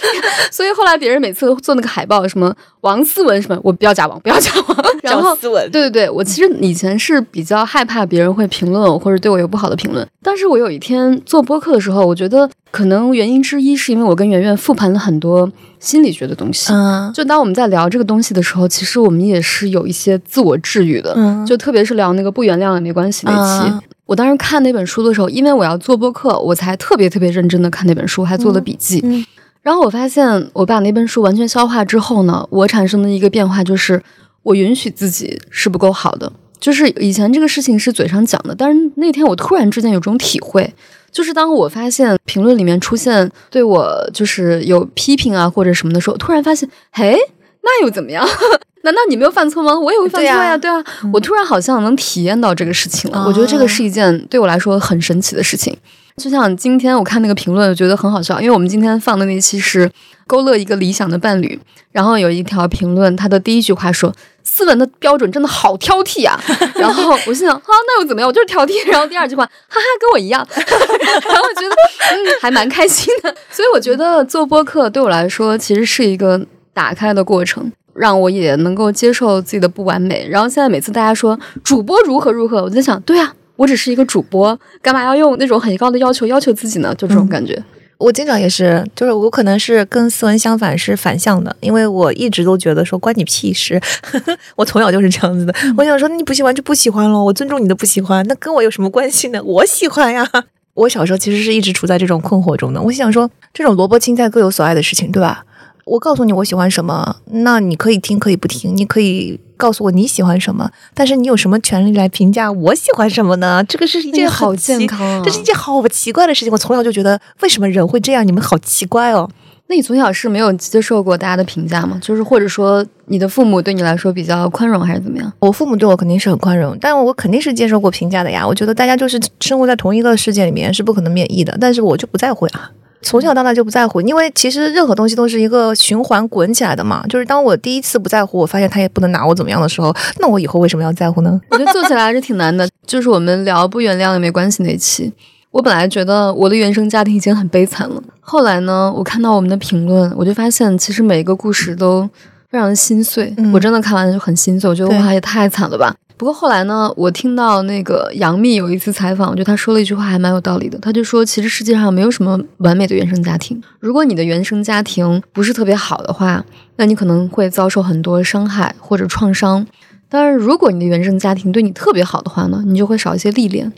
所以后来别人每次做那个海报，什么王思文什么，我不要加王，不要加王，叫思文。对对对，我其实以前是比较害怕别人会评论我或者对我有不好的评论。但是我有一天做播客的时候，我觉得可能原因之一是因为我跟圆圆复盘了很多。心理学的东西，嗯，就当我们在聊这个东西的时候，其实我们也是有一些自我治愈的，嗯，就特别是聊那个不原谅也没关系那期，我当时看那本书的时候，因为我要做播客，我才特别特别认真的看那本书，还做了笔记，嗯，然后我发现我把那本书完全消化之后呢，我产生的一个变化就是，我允许自己是不够好的，就是以前这个事情是嘴上讲的，但是那天我突然之间有种体会。就是当我发现评论里面出现对我就是有批评啊或者什么的时候，突然发现，嘿，那又怎么样？难道你没有犯错吗？我也会犯错呀，对啊，我突然好像能体验到这个事情了。我觉得这个是一件对我来说很神奇的事情。就像今天我看那个评论，我觉得很好笑，因为我们今天放的那期是勾勒一个理想的伴侣，然后有一条评论，他的第一句话说。斯文的标准真的好挑剔啊！然后我心想，啊，那又怎么样？我就是挑剔。然后第二句话，哈哈，跟我一样。然后我觉得，嗯，还蛮开心的。所以我觉得做播客对我来说，其实是一个打开的过程，让我也能够接受自己的不完美。然后现在每次大家说主播如何如何，我在想，对啊，我只是一个主播，干嘛要用那种很高的要求要求自己呢？就这种感觉。我经常也是，就是我可能是跟思文相反，是反向的，因为我一直都觉得说关你屁事，我从小就是这样子的。我想说你不喜欢就不喜欢了，我尊重你的不喜欢，那跟我有什么关系呢？我喜欢呀。我小时候其实是一直处在这种困惑中的。我想说，这种萝卜青菜各有所爱的事情，对吧？我告诉你我喜欢什么，那你可以听，可以不听，你可以告诉我你喜欢什么，但是你有什么权利来评价我喜欢什么呢？这个是一件好健康啊！这是一件好奇怪的事情。我从小就觉得，为什么人会这样？你们好奇怪哦。那你从小是没有接受过大家的评价吗？就是或者说你的父母对你来说比较宽容，还是怎么样？我父母对我肯定是很宽容，但我肯定是接受过评价的呀。我觉得大家就是生活在同一个世界里面，是不可能免疫的。但是我就不在乎呀。从小到大就不在乎，因为其实任何东西都是一个循环滚起来的嘛。就是当我第一次不在乎，我发现他也不能拿我怎么样的时候，那我以后为什么要在乎呢？我觉得做起来还是挺难的。就是我们聊不原谅也没关系那期，我本来觉得我的原生家庭已经很悲惨了，后来呢，我看到我们的评论，我就发现其实每一个故事都非常的心碎。嗯我真的看完就很心碎，我觉得哇也太惨了吧。不过后来呢，我听到那个杨幂有一次采访，我觉得她说了一句话还蛮有道理的。她就说，其实世界上没有什么完美的原生家庭。如果你的原生家庭不是特别好的话，那你可能会遭受很多伤害或者创伤。当然，如果你的原生家庭对你特别好的话呢，你就会少一些历练。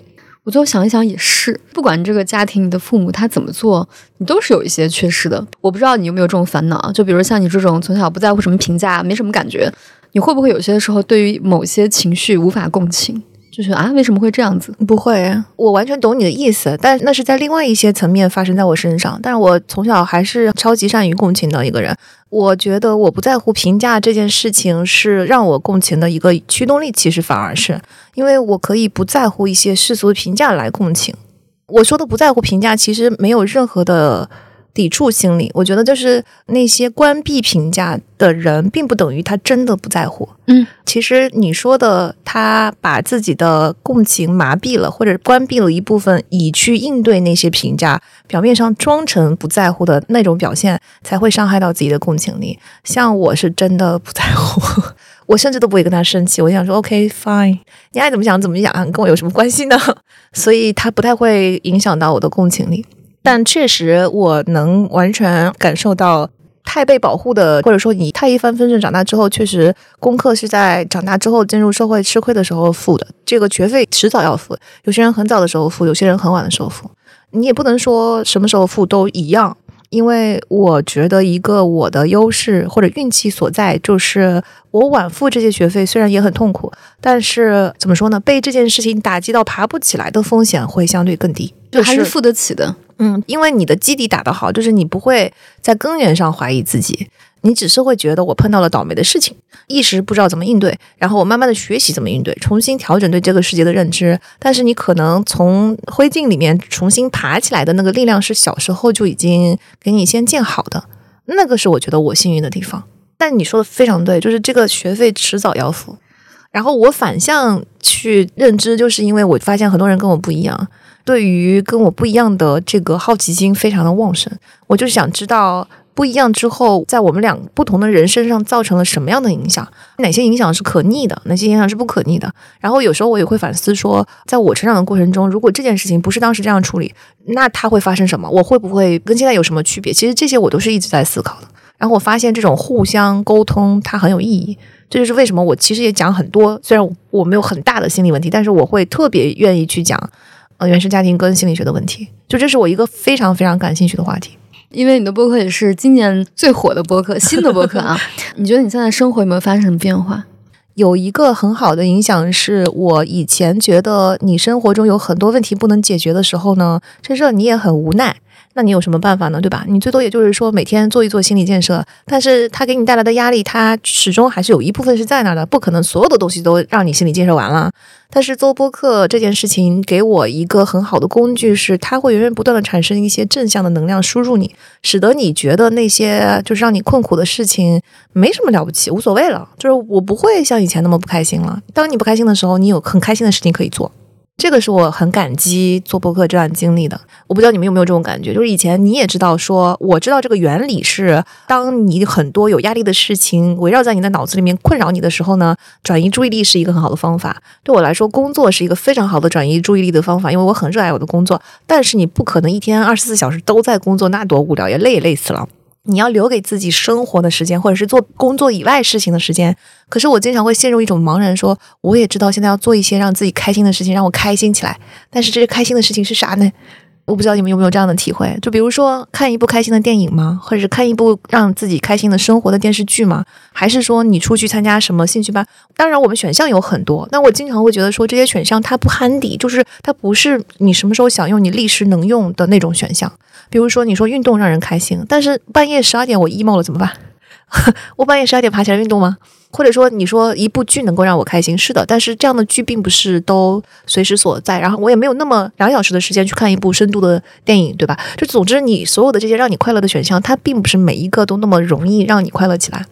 我最后想一想，也是，不管这个家庭你的父母他怎么做，你都是有一些缺失的。我不知道你有没有这种烦恼，就比如像你这种从小不在乎什么评价，没什么感觉，你会不会有些时候对于某些情绪无法共情，就是啊为什么会这样子？不会，我完全懂你的意思，但那是在另外一些层面发生在我身上。但是我从小还是超级善于共情的一个人。我觉得我不在乎评价这件事情是让我共情的一个驱动力，其实反而是因为我可以不在乎一些世俗的评价来共情。我说的不在乎评价，其实没有任何的抵触心理。我觉得就是那些关闭评价的人，并不等于他真的不在乎。嗯，其实你说的，他把自己的共情麻痹了，或者关闭了一部分，以去应对那些评价，表面上装成不在乎的那种表现，才会伤害到自己的共情力。像我是真的不在乎，我甚至都不会跟他生气，我想说 OK fine，你爱怎么想怎么想，跟我有什么关系呢？所以他不太会影响到我的共情力。但确实，我能完全感受到太被保护的，或者说你太一帆风顺长大之后，确实功课是在长大之后进入社会吃亏的时候付的。这个学费迟早要付，有些人很早的时候付，有些人很晚的时候付。你也不能说什么时候付都一样，因为我觉得一个我的优势或者运气所在，就是我晚付这些学费，虽然也很痛苦，但是怎么说呢？被这件事情打击到爬不起来的风险会相对更低，就还是付得起的。嗯，因为你的基底打得好，就是你不会在根源上怀疑自己，你只是会觉得我碰到了倒霉的事情，一时不知道怎么应对，然后我慢慢的学习怎么应对，重新调整对这个世界的认知。但是你可能从灰烬里面重新爬起来的那个力量，是小时候就已经给你先建好的，那个是我觉得我幸运的地方。但你说的非常对，就是这个学费迟早要付。然后我反向去认知，就是因为我发现很多人跟我不一样。对于跟我不一样的这个好奇心非常的旺盛，我就想知道不一样之后，在我们俩不同的人身上造成了什么样的影响，哪些影响是可逆的，哪些影响是不可逆的。然后有时候我也会反思说，在我成长的过程中，如果这件事情不是当时这样处理，那它会发生什么？我会不会跟现在有什么区别？其实这些我都是一直在思考的。然后我发现这种互相沟通它很有意义，这就是为什么我其实也讲很多，虽然我没有很大的心理问题，但是我会特别愿意去讲。呃，原生家庭跟心理学的问题，就这是我一个非常非常感兴趣的话题。因为你的播客也是今年最火的播客，新的播客啊。你觉得你现在生活有没有发生什么变化？有一个很好的影响是，我以前觉得你生活中有很多问题不能解决的时候呢，这事你也很无奈。那你有什么办法呢？对吧？你最多也就是说每天做一做心理建设，但是它给你带来的压力，它始终还是有一部分是在那儿的，不可能所有的东西都让你心理建设完了。但是做播客这件事情给我一个很好的工具，是它会源源不断的产生一些正向的能量输入你，使得你觉得那些就是让你困苦的事情没什么了不起，无所谓了。就是我不会像以前那么不开心了。当你不开心的时候，你有很开心的事情可以做。这个是我很感激做播客这段经历的。我不知道你们有没有这种感觉，就是以前你也知道说，我知道这个原理是，当你很多有压力的事情围绕在你的脑子里面困扰你的时候呢，转移注意力是一个很好的方法。对我来说，工作是一个非常好的转移注意力的方法，因为我很热爱我的工作。但是你不可能一天二十四小时都在工作，那多无聊，也累也累死了。你要留给自己生活的时间，或者是做工作以外事情的时间。可是我经常会陷入一种茫然，说我也知道现在要做一些让自己开心的事情，让我开心起来。但是这些开心的事情是啥呢？我不知道你们有没有这样的体会，就比如说看一部开心的电影吗？或者是看一部让自己开心的生活的电视剧吗？还是说你出去参加什么兴趣班？当然，我们选项有很多，那我经常会觉得说这些选项它不 handy，就是它不是你什么时候想用你立时能用的那种选项。比如说你说运动让人开心，但是半夜十二点我 emo 了怎么办？我半夜十二点爬起来运动吗？或者说，你说一部剧能够让我开心，是的，但是这样的剧并不是都随时所在，然后我也没有那么两小时的时间去看一部深度的电影，对吧？就总之，你所有的这些让你快乐的选项，它并不是每一个都那么容易让你快乐起来。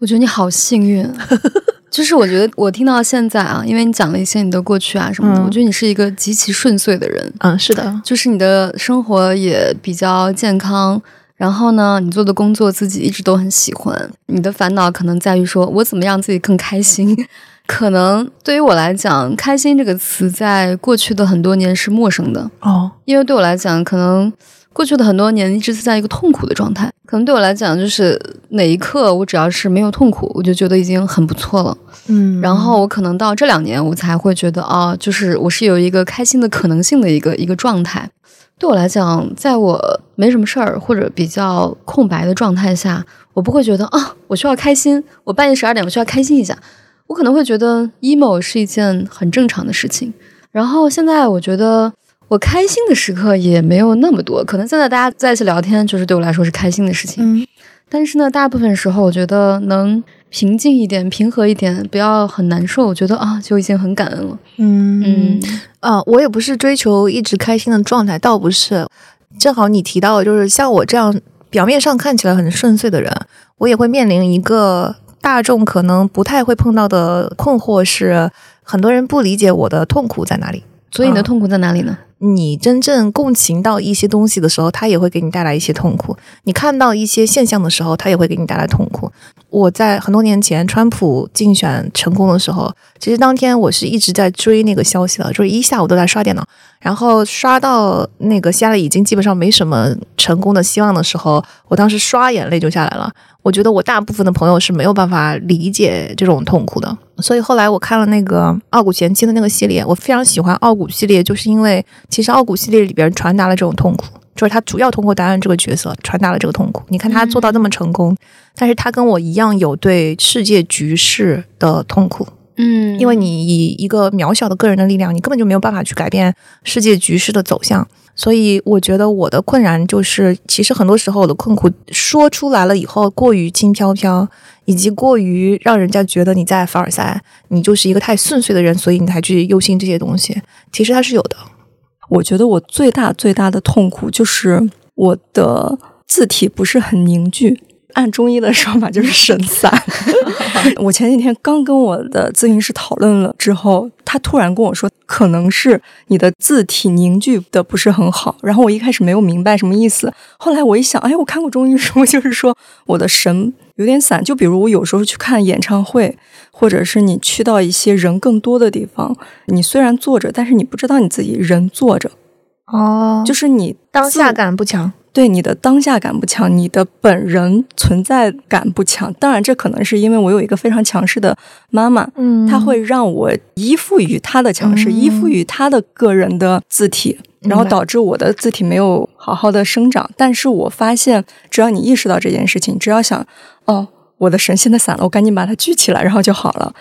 我觉得你好幸运，就是我觉得我听到现在啊，因为你讲了一些你的过去啊什么的，嗯我觉得你是一个极其顺遂的人，嗯，是的，就是你的生活也比较健康。然后呢，你做的工作自己一直都很喜欢。你的烦恼可能在于说，我怎么让自己更开心？可能对于我来讲，“开心”这个词在过去的很多年是陌生的，哦，因为对我来讲，可能过去的很多年一直是在一个痛苦的状态。可能对我来讲，就是哪一刻我只要是没有痛苦，我就觉得已经很不错了。嗯然后我可能到这两年，我才会觉得啊，就是我是有一个开心的可能性的一个一个状态。对我来讲，在我没什么事儿或者比较空白的状态下，我不会觉得啊，我需要开心，我半夜十二点我需要开心一下。我可能会觉得 emo 是一件很正常的事情。然后现在我觉得我开心的时刻也没有那么多，可能现在大家在一起聊天，就是对我来说是开心的事情。嗯但是呢，大部分时候我觉得能平静一点、平和一点，不要很难受，我觉得啊就已经很感恩了。嗯嗯啊，我也不是追求一直开心的状态，倒不是。正好你提到的，就是像我这样表面上看起来很顺遂的人，我也会面临一个大众可能不太会碰到的困惑是，很多人不理解我的痛苦在哪里。啊所以你的痛苦在哪里呢？你真正共情到一些东西的时候，它也会给你带来一些痛苦；你看到一些现象的时候，它也会给你带来痛苦。我在很多年前川普竞选成功的时候，其实当天我是一直在追那个消息的，就是一下午都在刷电脑，然后刷到那个希拉里已经基本上没什么成功的希望的时候，我当时刷眼泪就下来了。我觉得我大部分的朋友是没有办法理解这种痛苦的，所以后来我看了那个《傲骨贤妻》的那个系列，我非常喜欢傲骨系列，就是因为其实傲骨系列里边传达了这种痛苦，就是他主要通过达恩这个角色传达了这个痛苦。你看他做到那么成功，但是他跟我一样有对世界局势的痛苦，嗯因为你以一个渺小的个人的力量，你根本就没有办法去改变世界局势的走向。所以我觉得我的困难就是，其实很多时候我的困苦说出来了以后过于轻飘飘，以及过于让人家觉得你在凡尔赛，你就是一个太顺遂的人，所以你才去忧心这些东西。其实它是有的。我觉得我最大最大的痛苦就是我的字体不是很凝聚。按中医的说法 就是神散。我前几天刚跟我的咨询师讨论了之后，他突然跟我说，可能是你的字体凝聚的不是很好。然后我一开始没有明白什么意思，后来我一想，哎，我看过中医书，就是说我的神有点散。就比如我有时候去看演唱会，或者是你去到一些人更多的地方，你虽然坐着，但是你不知道你自己人坐着。哦就是你当下感不强。对你的当下感不强，你的本人存在感不强。当然，这可能是因为我有一个非常强势的妈妈，嗯她会让我依附于她的强势，嗯依附于她的个人的字体，然后导致我的字体没有好好的生长。但是我发现，只要你意识到这件事情，只要想，哦，我的神现在散了，我赶紧把它聚起来，然后就好了。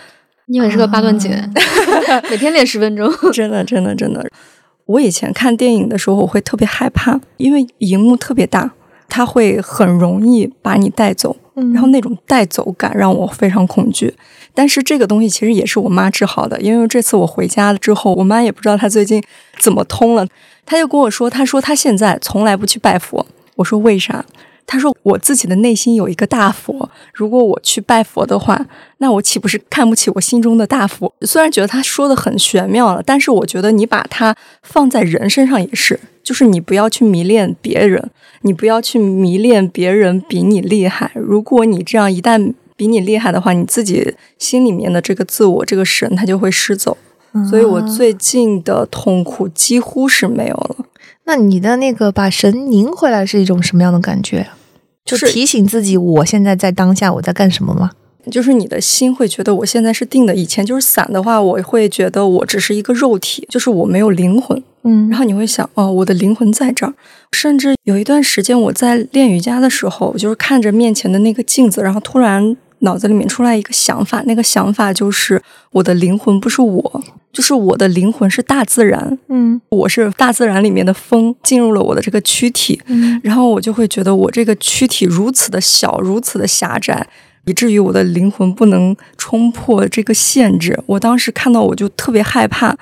你很适合八段锦，每天练十分钟。真的，真的，真的。我以前看电影的时候，我会特别害怕，因为荧幕特别大，它会很容易把你带走，嗯然后那种带走感让我非常恐惧。但是这个东西其实也是我妈治好的，因为这次我回家了之后，我妈也不知道她最近怎么通了，她就跟我说，她说她现在从来不去拜佛。我说为啥？她说我自己的内心有一个大佛，如果我去拜佛的话，那我岂不是看不起我心中的大佛？虽然觉得他说的很玄妙了，但是我觉得你把它放在人身上也是，就是你不要去迷恋别人，你不要去迷恋别人比你厉害。如果你这样一旦比你厉害的话，你自己心里面的这个自我、这个神，它就会失走。所以我最近的痛苦几乎是没有了。那你的那个把神拧回来是一种什么样的感觉？就是提醒自己，我现在在当下，我在干什么吗？就是你的心会觉得我现在是定的，以前就是散的话，我会觉得我只是一个肉体，就是我没有灵魂，嗯然后你会想，哦，我的灵魂在这儿。甚至有一段时间，我在练瑜伽的时候，就是看着面前的那个镜子，然后突然脑子里面出来一个想法，那个想法就是我的灵魂不是我，就是我的灵魂是大自然，嗯我是大自然里面的风，进入了我的这个躯体，嗯然后我就会觉得我这个躯体如此的小，如此的狭窄，以至于我的灵魂不能冲破这个限制。我当时看到我就特别害怕，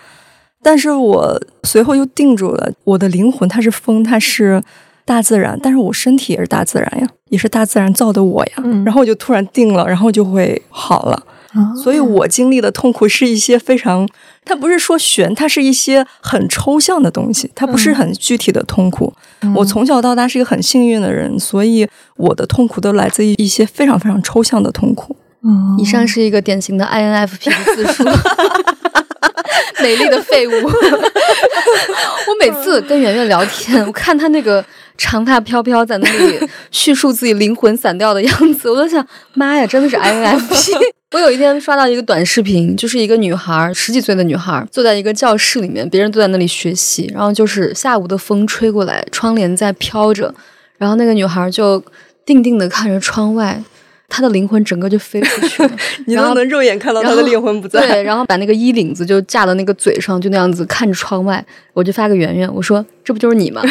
但是我随后又定住了，我的灵魂它是风，它是大自然，但是我身体也是大自然呀，也是大自然造的我呀。嗯然后我就突然定了，然后就会好了。啊所以我经历的痛苦是一些非常，它不是说悬，它是一些很抽象的东西，它不是很具体的痛苦。我从小到大是一个很幸运的人，所以我的痛苦都来自于一些非常非常抽象的痛苦。嗯以上是一个典型的 INFP 的自述，美丽的废物。我每次跟圆圆聊天，我看她那个长发飘飘在那里叙述自己灵魂散掉的样子，我都想，妈呀，真的是 INFP。我有一天刷到一个短视频，就是一个女孩，十几岁的女孩，坐在一个教室里面，别人都在那里学习，然后就是下午的风吹过来，窗帘在飘着，然后那个女孩就定定的看着窗外，她的灵魂整个就飞出去了。你都能肉眼看到他的灵魂不在。对，然后把那个衣领子就架到那个嘴上，就那样子看着窗外。我就发个圆圆，我说这不就是你吗？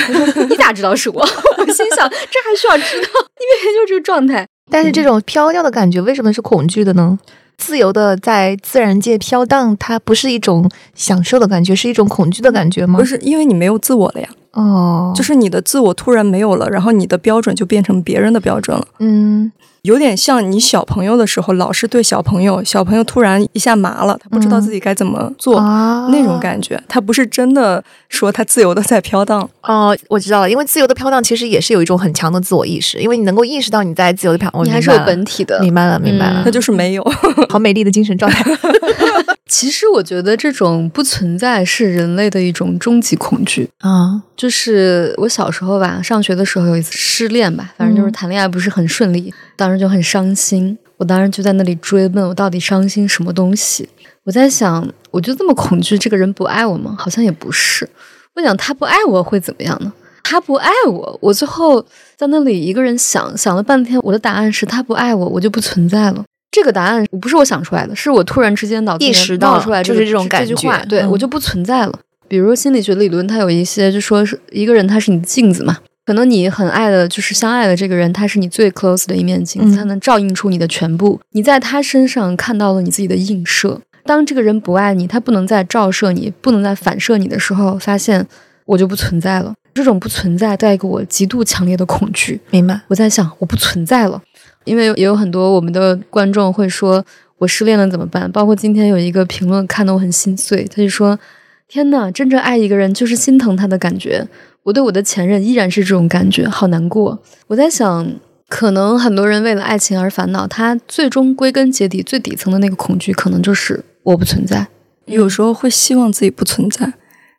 你咋知道是我？我心想这还需要知道？因为就是这个状态。但是这种飘掉的感觉为什么是恐惧的呢？自由的在自然界飘荡，它不是一种享受的感觉，是一种恐惧的感觉吗？不是因为你没有自我了呀，哦，就是你的自我突然没有了，然后你的标准就变成别人的标准了。嗯有点像你小朋友的时候，老是对小朋友，小朋友突然一下麻了，他不知道自己该怎么做，啊那种感觉。他不是真的说他自由的在飘荡，哦，我知道了，因为自由的飘荡其实也是有一种很强的自我意识，因为你能够意识到你在自由的飘，我你还是有本体的。明白了，明白了，他就是没有。好美丽的精神状态。其实我觉得这种不存在是人类的一种终极恐惧。啊，就是我小时候吧，上学的时候有一次失恋吧，反正就是嗯谈恋爱不是很顺利，当时就很伤心。我当时就在那里追问我到底伤心什么东西。我在想，我就这么恐惧这个人不爱我吗？好像也不是。我想他不爱我会怎么样呢？他不爱我，我最后在那里一个人想想了半天，我的答案是他不爱我，我就不存在了。这个答案不是我想出来的，是我突然之间脑子里面意识到冒出来这个，就是这种感这句话，觉嗯对我就不存在了。比如心理学理论，它有一些就说是一个人他是你的镜子嘛，可能你很爱的就是相爱的这个人，他是你最 close 的一面镜子，嗯他能照映出你的全部。你在他身上看到了你自己的映射。当这个人不爱你，他不能再照射你，不能再反射你的时候，发现我就不存在了。这种不存在带给我极度强烈的恐惧。明白。我在想，我不存在了，因为也有很多我们的观众会说，我失恋了怎么办？包括今天有一个评论看得我很心碎，他就说：“天呐，真正爱一个人就是心疼他的感觉。我对我的前任依然是这种感觉，好难过。”我在想，可能很多人为了爱情而烦恼，他最终归根结底最底层的那个恐惧，可能就是我不存在。有时候会希望自己不存在。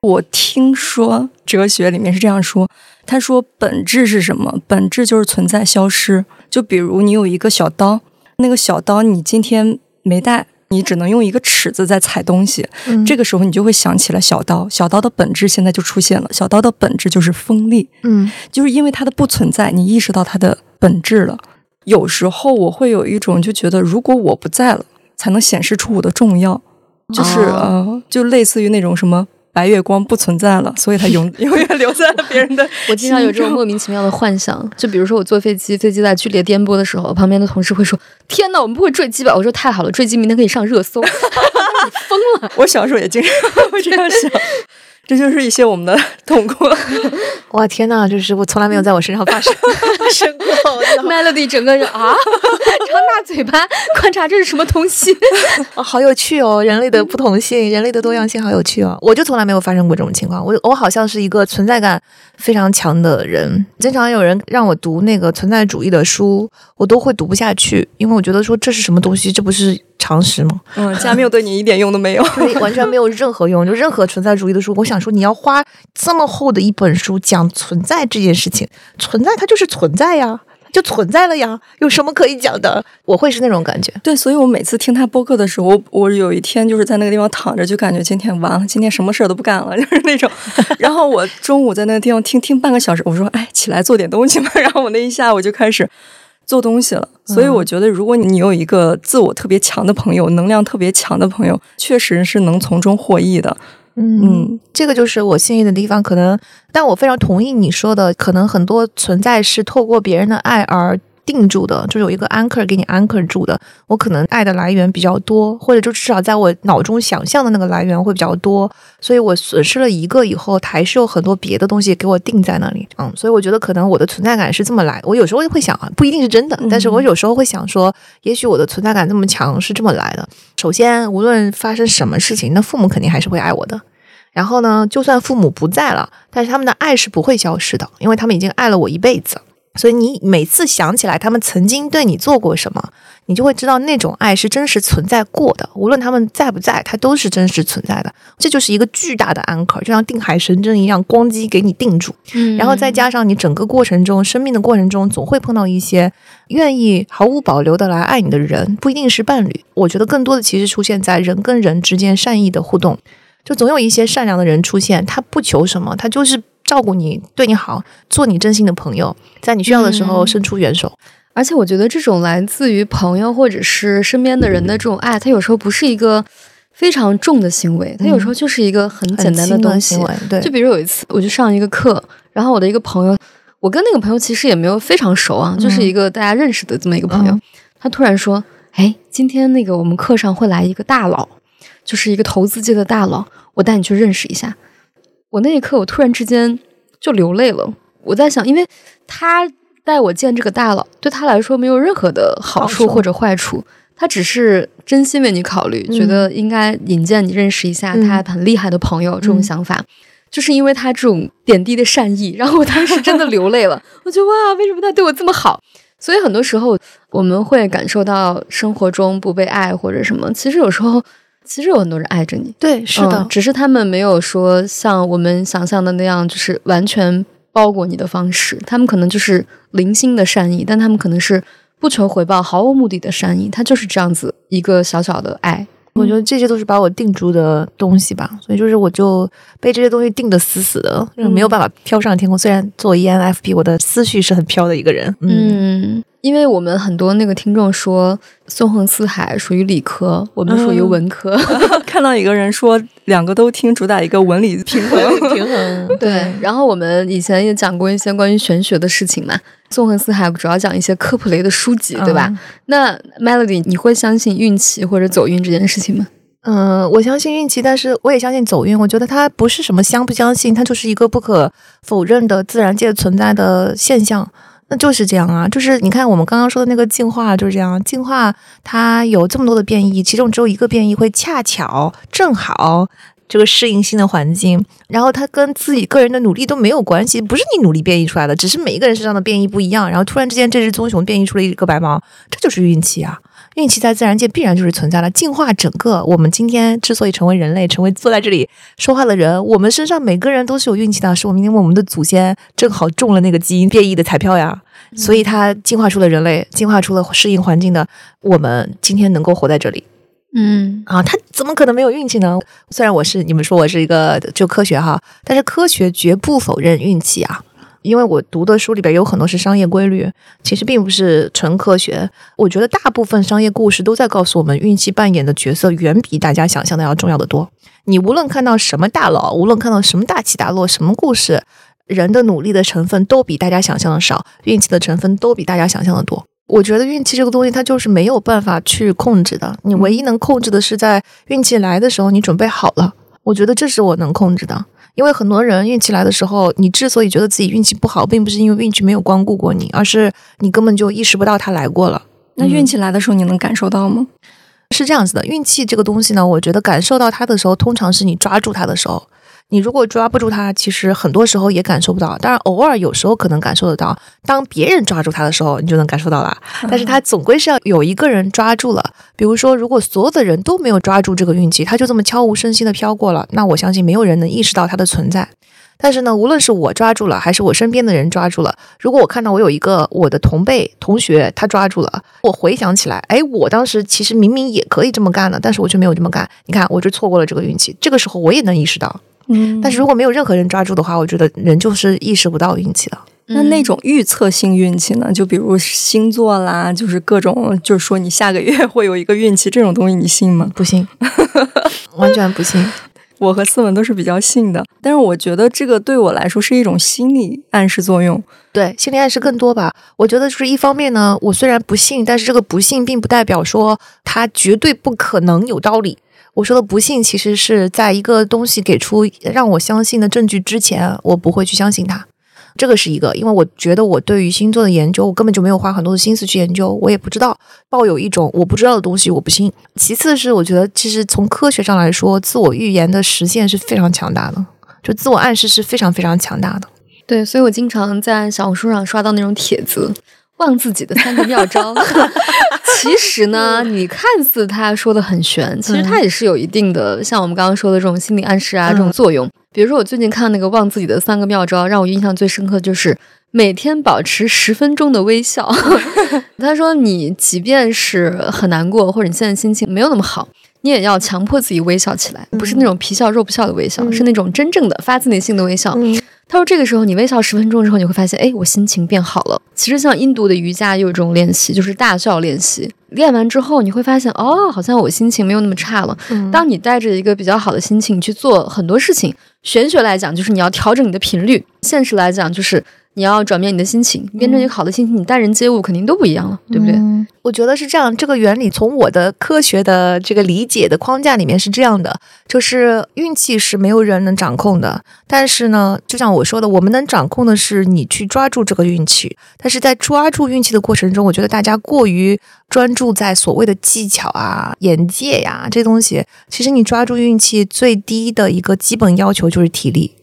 我听说哲学里面是这样说，他说本质是什么？本质就是存在消失。就比如你有一个小刀，那个小刀你今天没带，你只能用一个尺子在踩东西，嗯这个时候你就会想起了小刀。小刀的本质现在就出现了，小刀的本质就是锋利。嗯就是因为它的不存在，你意识到它的本质了。有时候我会有一种就觉得，如果我不在了，才能显示出我的重要，就是、哦呃，就类似于那种什么白月光不存在了，所以它永 永远留在了别人的。我经常有这种莫名其妙的幻想，就比如说我坐飞机，飞机在剧烈颠簸的时候，旁边的同事会说：“天哪，我们不会坠机吧？”我说：“太好了，坠机明天可以上热搜。” 你疯了！我小时候也经常会这样想，这就是一些我们的 痛苦。哇天呐，就是我从来没有在我身上发生 发生过。Melody 整个人啊，张大嘴巴观察这是什么东西？好好有趣哦，人类的不同性，人类的多样性，好有趣哦。我就从来没有发生过这种情况。我我好像是一个存在感非常强的人，经常有人让我读那个存在主义的书，我都会读不下去，因为我觉得说这是什么东西，这不是常识吗？嗯，加缪对你一点用都没有。完全没有任何用，就任何存在主义的书，我想说你要花这么厚的一本书讲存在这件事情，存在它就是存在呀，就存在了呀，有什么可以讲的？我会是那种感觉。对，所以我每次听他播客的时候，我有一天就是在那个地方躺着，就感觉今天完了，今天什么事儿都不干了，就是那种。然后我中午在那个地方听听半个小时，我说哎，起来做点东西吧。然后我那一下午就开始做东西了。所以我觉得，如果你有一个自我特别强的朋友，能量特别强的朋友，确实是能从中获益的。嗯，这个就是我幸运的地方，可能，但我非常同意你说的，可能很多存在是透过别人的爱而定住的，就有一个 anchor 给你 anchor 住的。我可能爱的来源比较多，或者就至少在我脑中想象的那个来源会比较多，所以我损失了一个以后，还是有很多别的东西给我定在那里。嗯，所以我觉得可能我的存在感是这么来。我有时候会想啊，不一定是真的，但是我有时候会想说，也许我的存在感这么强是这么来的。首先，无论发生什么事情，那父母肯定还是会爱我的。然后呢，就算父母不在了，但是他们的爱是不会消失的，因为他们已经爱了我一辈子。所以你每次想起来他们曾经对你做过什么，你就会知道那种爱是真实存在过的。无论他们在不在，它都是真实存在的。这就是一个巨大的 anchor，就像定海神针一样，咣叽给你定住。嗯，然后再加上你整个过程中，生命的过程中，总会碰到一些愿意毫无保留的来爱你的人，不一定是伴侣。我觉得更多的其实出现在人跟人之间善意的互动。就总有一些善良的人出现，他不求什么，他就是照顾你，对你好，做你真心的朋友，在你需要的时候伸出援手。而且我觉得这种来自于朋友或者是身边的人的这种爱，它有时候不是一个非常重的行为，它有时候就是一个很简单的东西。对，就比如有一次我去上一个课，然后我的一个朋友，我跟那个朋友其实也没有非常熟啊，就是一个大家认识的这么一个朋友，他突然说：“哎，今天那个我们课上会来一个大佬。”就是一个投资界的大佬，我带你去认识一下。我那一刻，我突然之间就流泪了。我在想，因为他带我见这个大佬，对他来说没有任何的好处或者坏处，他只是真心为你考虑，觉得应该引荐你认识一下他很厉害的朋友。这种想法，就是因为他这种点滴的善意，然后我当时真的流泪了。我觉得哇，为什么他对我这么好？所以很多时候我们会感受到生活中不被爱或者什么，其实有时候。其实有很多人爱着你，对，是的，只是他们没有说像我们想象的那样，就是完全包裹你的方式。他们可能就是零星的善意，但他们可能是不求回报、毫无目的的善意。他就是这样子一个小小的爱。我觉得这些都是把我定住的东西吧，所以就是我就被这些东西定的死死的，没有办法飘上天空。虽然做 ENFP，我的思绪是很飘的一个人，嗯。因为我们很多那个听众说纵横四海属于理科，我们属于文科。看到一个人说两个都听，主打一个文理平衡平衡。对，然后我们以前也讲过一些关于玄学的事情嘛。纵横四海主要讲一些科普类的书籍，对吧？那 Melody，你会相信运气或者走运这件事情吗？嗯，我相信运气，但是我也相信走运。我觉得它不是什么相不相信，它就是一个不可否认的自然界存在的现象。那就是这样啊，就是你看我们刚刚说的那个进化就是这样，进化它有这么多的变异，其中只有一个变异会恰巧正好这个适应新的环境，然后它跟自己个人的努力都没有关系，不是你努力变异出来的，只是每一个人身上的变异不一样，然后突然之间这只棕熊变异出了一个白毛，这就是运气啊。运气在自然界必然就是存在了。进化整个，我们今天之所以成为人类，成为坐在这里说话的人，我们身上每个人都是有运气的，是我们因为我们的祖先正好中了那个基因变异的彩票呀，所以它进化出了人类，进化出了适应环境的我们，今天能够活在这里。嗯啊，他怎么可能没有运气呢？虽然我是你们说我是一个就科学哈，但是科学绝不否认运气啊。因为我读的书里边有很多是商业规律，其实并不是纯科学。我觉得大部分商业故事都在告诉我们，运气扮演的角色远比大家想象的要重要的多。你无论看到什么大佬，无论看到什么大起大落，什么故事，人的努力的成分都比大家想象的少，运气的成分都比大家想象的多。我觉得运气这个东西，它就是没有办法去控制的。你唯一能控制的是在运气来的时候，你准备好了。我觉得这是我能控制的。因为很多人运气来的时候，你之所以觉得自己运气不好，并不是因为运气没有光顾过你，而是你根本就意识不到它来过了。那运气来的时候，你能感受到吗？是这样子的，运气这个东西呢，我觉得感受到它的时候，通常是你抓住它的时候。你如果抓不住它，其实很多时候也感受不到。当然，偶尔有时候可能感受得到。当别人抓住它的时候，你就能感受到了。但是它总归是要有一个人抓住了。比如说，如果所有的人都没有抓住这个运气，它就这么悄无声息的飘过了，那我相信没有人能意识到它的存在。但是呢，无论是我抓住了，还是我身边的人抓住了，如果我看到我有一个我的同辈同学他抓住了，我回想起来，哎，我当时其实明明也可以这么干的，但是我却没有这么干。你看，我就错过了这个运气。这个时候我也能意识到，嗯但是如果没有任何人抓住的话，我觉得人就是意识不到运气的。那那种预测性运气呢？就比如星座啦，就是各种，就是说你下个月会有一个运气，这种东西你信吗？不信，完全不信。我和思文都是比较信的，但是我觉得这个对我来说是一种心理暗示作用。对，心理暗示更多吧。我觉得就是一方面呢，我虽然不信，但是这个不信并不代表说它绝对不可能有道理。我说的不信，其实是在一个东西给出让我相信的证据之前，我不会去相信它。这个是一个，因为我觉得我对于星座的研究，我根本就没有花很多的心思去研究，我也不知道，抱有一种我不知道的东西，我不信。其次是我觉得，其实从科学上来说，自我预言的实现是非常强大的，就自我暗示是非常非常强大的。对，所以我经常在小红书上刷到那种帖子，忘自己的三个妙招。其实呢，你看似他说的很玄，其实他也是有一定的，像我们刚刚说的这种心理暗示啊，这种作用。比如说，我最近看那个忘自己的三个妙招，让我印象最深刻的就是每天保持十分钟的微笑。他说，你即便是很难过，或者你现在心情没有那么好。你也要强迫自己微笑起来，不是那种皮笑肉不笑的微笑，嗯是那种真正的发自内心的微笑。嗯他说，这个时候你微笑十分钟之后，你会发现，哎，我心情变好了。其实像印度的瑜伽也有这种练习，就是大笑练习。练完之后，你会发现，哦，好像我心情没有那么差了。嗯当你带着一个比较好的心情去做很多事情，玄学来讲就是你要调整你的频率，现实来讲就是你要转变你的心情，变成一个好的心情，你待人接物肯定都不一样了，对不对？嗯我觉得是这样，这个原理从我的科学的这个理解的框架里面是这样的，就是运气是没有人能掌控的，但是呢，就像我说的，我们能掌控的是你去抓住这个运气，但是在抓住运气的过程中，我觉得大家过于专注在所谓的技巧啊、眼界呀、这东西，其实你抓住运气最低的一个基本要求就是体力。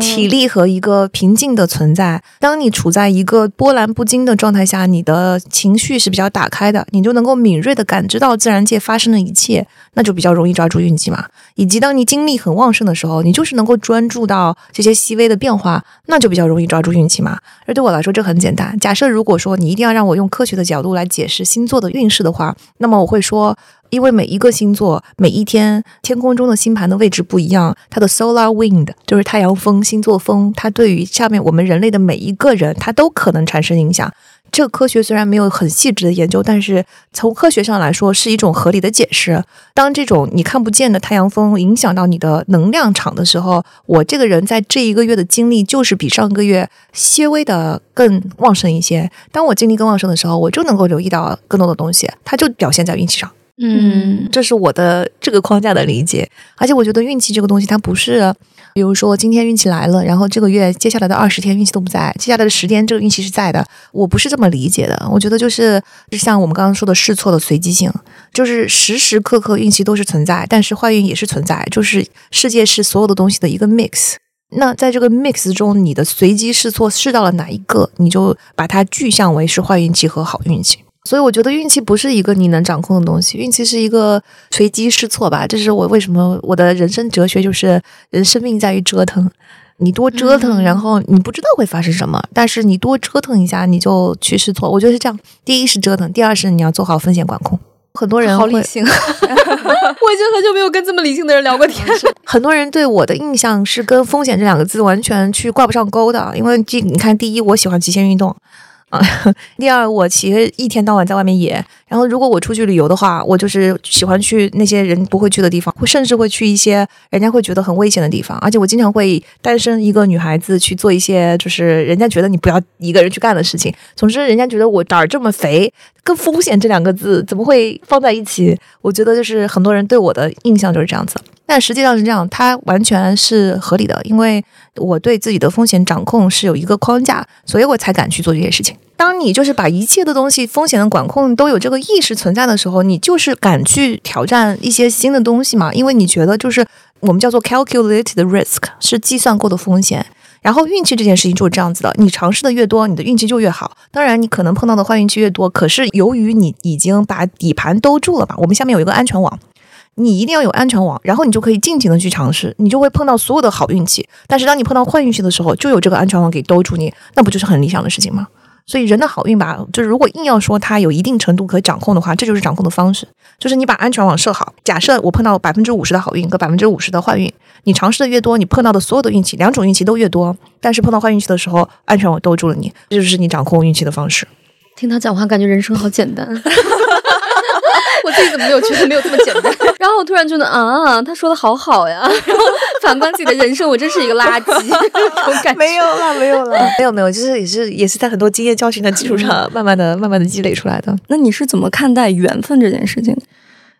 体力和一个平静的存在。当你处在一个波澜不惊的状态下，你的情绪是比较打开的，你就能够敏锐的感知到自然界发生的一切，那就比较容易抓住运气嘛。以及当你精力很旺盛的时候，你就是能够专注到这些细微的变化，那就比较容易抓住运气嘛。而对我来说，这很简单。假设如果说你一定要让我用科学的角度来解释星座的运势的话，那么我会说。因为每一个星座每一天天空中的星盘的位置不一样，它的 solar wind 就是太阳风、星座风，它对于下面我们人类的每一个人，它都可能产生影响。这个科学虽然没有很细致的研究，但是从科学上来说是一种合理的解释。当这种你看不见的太阳风影响到你的能量场的时候，我这个人在这一个月的精力就是比上个月些微的更旺盛一些。当我精力更旺盛的时候，我就能够留意到更多的东西，它就表现在运气上。嗯，这是我的这个框架的理解。而且我觉得运气这个东西，它不是，比如说今天运气来了，然后这个月接下来的二十天运气都不在，接下来的十天这个运气是在的。我不是这么理解的。我觉得就是就像我们刚刚说的试错的随机性，就是时时刻刻运气都是存在，但是坏运也是存在，就是世界是所有的东西的一个 mix。那在这个 mix 中，你的随机试错试到了哪一个，你就把它具象为是坏运气和好运气。所以我觉得运气不是一个你能掌控的东西，运气是一个随机试错吧。这是我为什么我的人生哲学就是人生命在于折腾。你多折腾，嗯然后你不知道会发生什么，但是你多折腾一下，你就去试错。我觉得是这样：第一是折腾，第二是你要做好风险管控。很多人好理性，我已经很久没有跟这么理性的人聊过天。很多人对我的印象是跟风险这两个字完全去挂不上钩的，因为这你看，第一，我喜欢极限运动。啊，第二，我其实一天到晚在外面野。然后，如果我出去旅游的话，我就是喜欢去那些人不会去的地方，会甚至会去一些人家会觉得很危险的地方。而且，我经常会单身一个女孩子去做一些就是人家觉得你不要一个人去干的事情。总之，人家觉得我胆儿这么肥，跟风险这两个字怎么会放在一起？我觉得就是很多人对我的印象就是这样子。但实际上是这样，它完全是合理的，因为我对自己的风险掌控是有一个框架，所以我才敢去做这些事情。当你就是把一切的东西风险的管控都有这个意识存在的时候，你就是敢去挑战一些新的东西嘛，因为你觉得就是我们叫做 calculated risk，是计算过的风险。然后运气这件事情就是这样子的，你尝试的越多，你的运气就越好。当然，你可能碰到的坏运气越多，可是由于你已经把底盘兜住了吧，我们下面有一个安全网。你一定要有安全网，然后你就可以尽情的去尝试，你就会碰到所有的好运气。但是当你碰到坏运气的时候，就有这个安全网给兜住你，那不就是很理想的事情吗？所以人的好运吧，就是如果硬要说它有一定程度可掌控的话，这就是掌控的方式。就是你把安全网设好，假设我碰到百分之五十的好运和百分之五十的坏运，你尝试的越多，你碰到的所有的运气，两种运气都越多。但是碰到坏运气的时候，安全网兜住了你，这就是你掌控运气的方式。听他讲话，感觉人生好简单。我自己怎么没有觉得没有这么简单？然后我突然觉得啊，他说的好好呀。然后反观自己的人生，我真是一个垃圾。这种感觉没有了，没有了，没有没有，就是也是也是在很多经验教训的基础上，慢慢的、慢慢的积累出来的。那你是怎么看待缘分这件事情？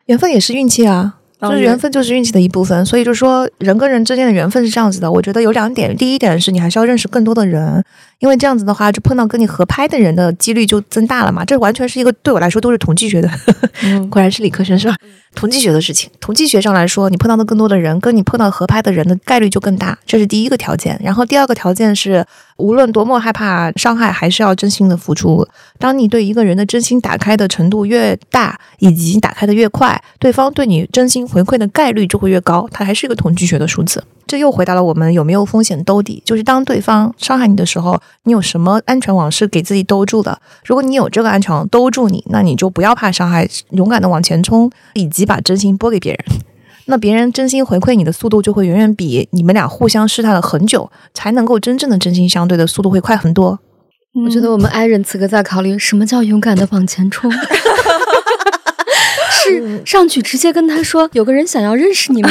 缘分也是运气啊。就是缘分就是运气的一部分，所以就说人跟人之间的缘分是这样子的。我觉得有两点，第一点是你还是要认识更多的人，因为这样子的话，就碰到跟你合拍的人的几率就增大了嘛。这完全是一个对我来说都是统计学的，果然是理科生是吧？统计学的事情，统计学上来说，你碰到的更多的人，跟你碰到合拍的人的概率就更大，这是第一个条件。然后第二个条件是，无论多么害怕伤害，还是要真心的付出。当你对一个人的真心打开的程度越大，以及打开的越快，对方对你真心回馈的概率就会越高。它还是一个统计学的数字。这又回答了我们有没有风险兜底，就是当对方伤害你的时候，你有什么安全网是给自己兜住的？如果你有这个安全网兜住你，那你就不要怕伤害，勇敢的往前冲，以及把真心拨给别人。那别人真心回馈你的速度就会远远比你们俩互相试探了很久才能够真正的真心相对的速度会快很多。我觉得我们 i 人此刻在考虑什么叫勇敢的往前冲。是上去直接跟他说，有个人想要认识你吗？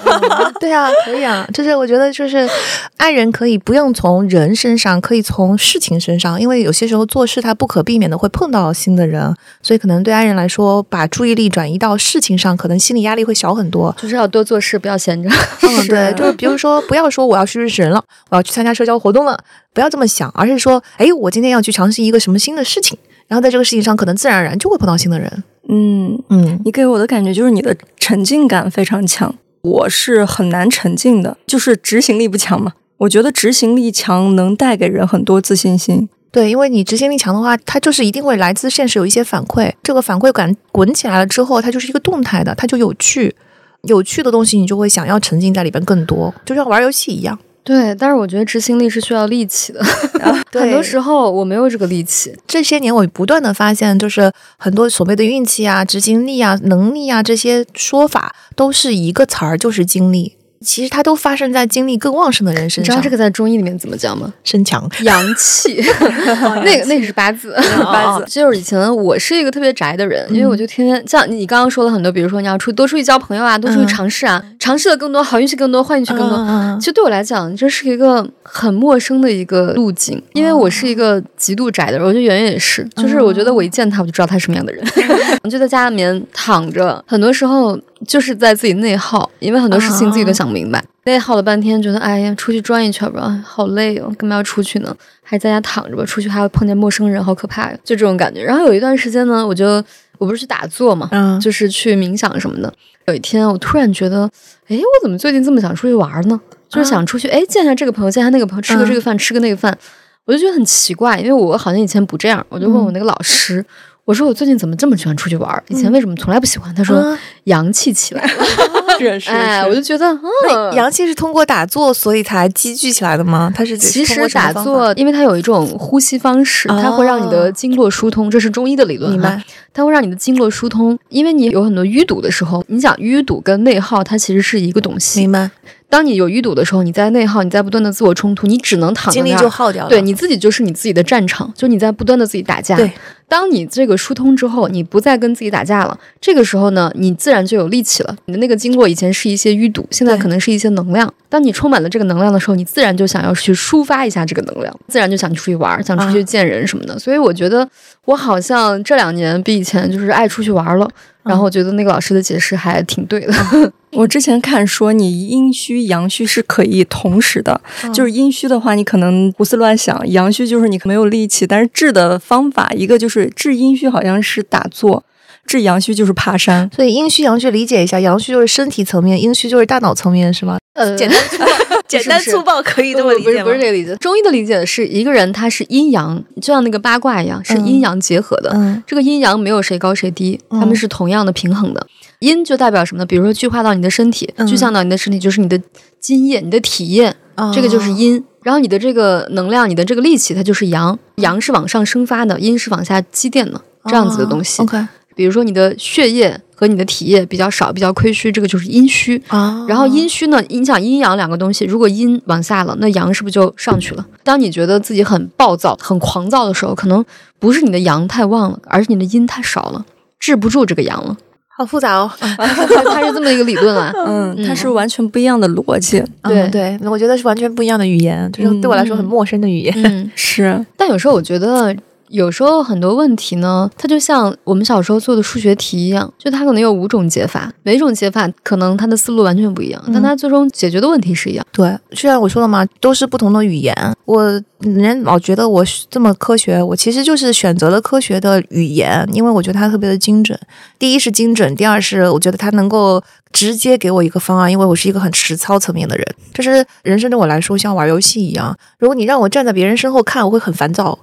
对啊，可以啊。就是我觉得，就是爱人可以不用从人身上，可以从事情身上，因为有些时候做事他不可避免的会碰到新的人，所以可能对爱人来说，把注意力转移到事情上，可能心理压力会小很多。就是要多做事，不要闲着。嗯，对，就是比如说，不要说我要去认识人了，我要去参加社交活动了，不要这么想，而是说，哎，我今天要去尝试一个什么新的事情，然后在这个事情上，可能自然而然就会碰到新的人。嗯嗯，你给我的感觉就是你的沉浸感非常强，我是很难沉浸的，就是执行力不强嘛。我觉得执行力强能带给人很多自信心。对，因为你执行力强的话，它就是一定会来自现实有一些反馈，这个反馈感滚起来了之后，它就是一个动态的，它就有趣，有趣的东西你就会想要沉浸在里边更多，就像玩游戏一样。对，但是我觉得执行力是需要力气的，很多时候我没有这个力气。这些年我不断的发现，就是很多所谓的运气啊、执行力啊、能力啊这些说法，都是一个词儿，就是精力。其实它都发生在精力更旺盛的人身上。你知道这个在中医里面怎么讲吗？身强，阳气。那个那个是八字，八字。就是以前我是一个特别宅的人，因为我就天天像你刚刚说了很多，比如说你要出多出去交朋友啊，多出去尝试啊，尝试的更多，好运气更多，坏运气更多。其实对我来讲，这是一个很陌生的一个路径，因为我是一个极度宅的人。我觉得圆圆也是，就是我觉得我一见他，我就知道他是什么样的人。我就在家里面躺着，很多时候。就是在自己内耗，因为很多事情自己都想不明白，内耗了半天，觉得哎呀，出去转一圈吧，好累哦，干嘛要出去呢？还在家躺着吧，出去还要碰见陌生人，好可怕呀，就这种感觉。然后有一段时间呢，我就我不是去打坐嘛，就是去冥想什么的。有一天，我突然觉得，哎，我怎么最近这么想出去玩呢？就是想出去，哎，见一下这个朋友，见一下那个朋友，吃个这个饭，吃个那个饭，我就觉得很奇怪，因为我好像以前不这样，我就问我那个老师。我说我最近怎么这么喜欢出去玩？以前为什么从来不喜欢？他说阳气起来了，哎，我就觉得，嗯，阳气是通过打坐所以才积聚起来的吗？它是其实打坐，因为它有一种呼吸方式，它会让你的经络疏通，这是中医的理论，明白？它会让你的经络疏通，因为你有很多淤堵的时候，你想淤堵跟内耗，它其实是一个东西，明白？当你有淤堵的时候，你在内耗，你在不断的自我冲突，你只能躺精力就耗掉了。对，你自己就是你自己的战场，就你在不断的自己打架。对，当你这个疏通之后，你不再跟自己打架了，这个时候呢，你自然就有力气了。你的那个经络以前是一些淤堵，现在可能是一些能量。当你充满了这个能量的时候，你自然就想要去抒发一下这个能量，自然就想出去玩，想出去见人什么的。所以我觉得我好像这两年比以前就是爱出去玩了。然后我觉得那个老师的解释还挺对的。我之前看说，你阴虚阳虚是可以同时的，就是阴虚的话，你可能胡思乱想；阳虚就是你没有力气。但是治的方法，一个就是治阴虚，好像是打坐；治阳虚就是爬山。所以阴虚阳虚理解一下，阳虚就是身体层面，阴虚就是大脑层面，是吗？呃，简单粗暴，简单粗暴可以这么理解吗？不是这个理解。中医的理解是一个人他是阴阳，就像那个八卦一样，是阴阳结合的。这个阴阳没有谁高谁低，他们是同样的平衡的。阴就代表什么呢？比如说聚化到你的身体，嗯具象到你的身体，就是你的津液、你的体液，这个就是阴。然后你的这个能量、你的这个力气，它就是阳。阳是往上生发的，阴是往下积淀的，这样子的东西。哦 OK 比如说你的血液和你的体液比较少、比较亏虚，这个就是阴虚。啊然后阴虚呢，影响阴阳两个东西。如果阴往下了，那阳是不是就上去了？当你觉得自己很暴躁、很狂躁的时候，可能不是你的阳太旺了，而是你的阴太少了，治不住这个阳了。好复杂哦。它它是这么一个理论啊。嗯，它嗯是完全不一样的逻辑。对嗯对，我觉得是完全不一样的语言，就是对我来说很陌生的语言。嗯，是，但有时候我觉得。有时候很多问题呢，它就像我们小时候做的数学题一样，就它可能有五种解法，每一种解法可能它的思路完全不一样，但它最终解决的问题是一样。对，虽然我说了嘛，都是不同的语言，我人老觉得我这么科学，我其实就是选择了科学的语言，因为我觉得它特别的精准。第一是精准，第二是我觉得它能够直接给我一个方案，因为我是一个很实操层面的人。就是人生对我来说像玩游戏一样，如果你让我站在别人身后看，我会很烦躁。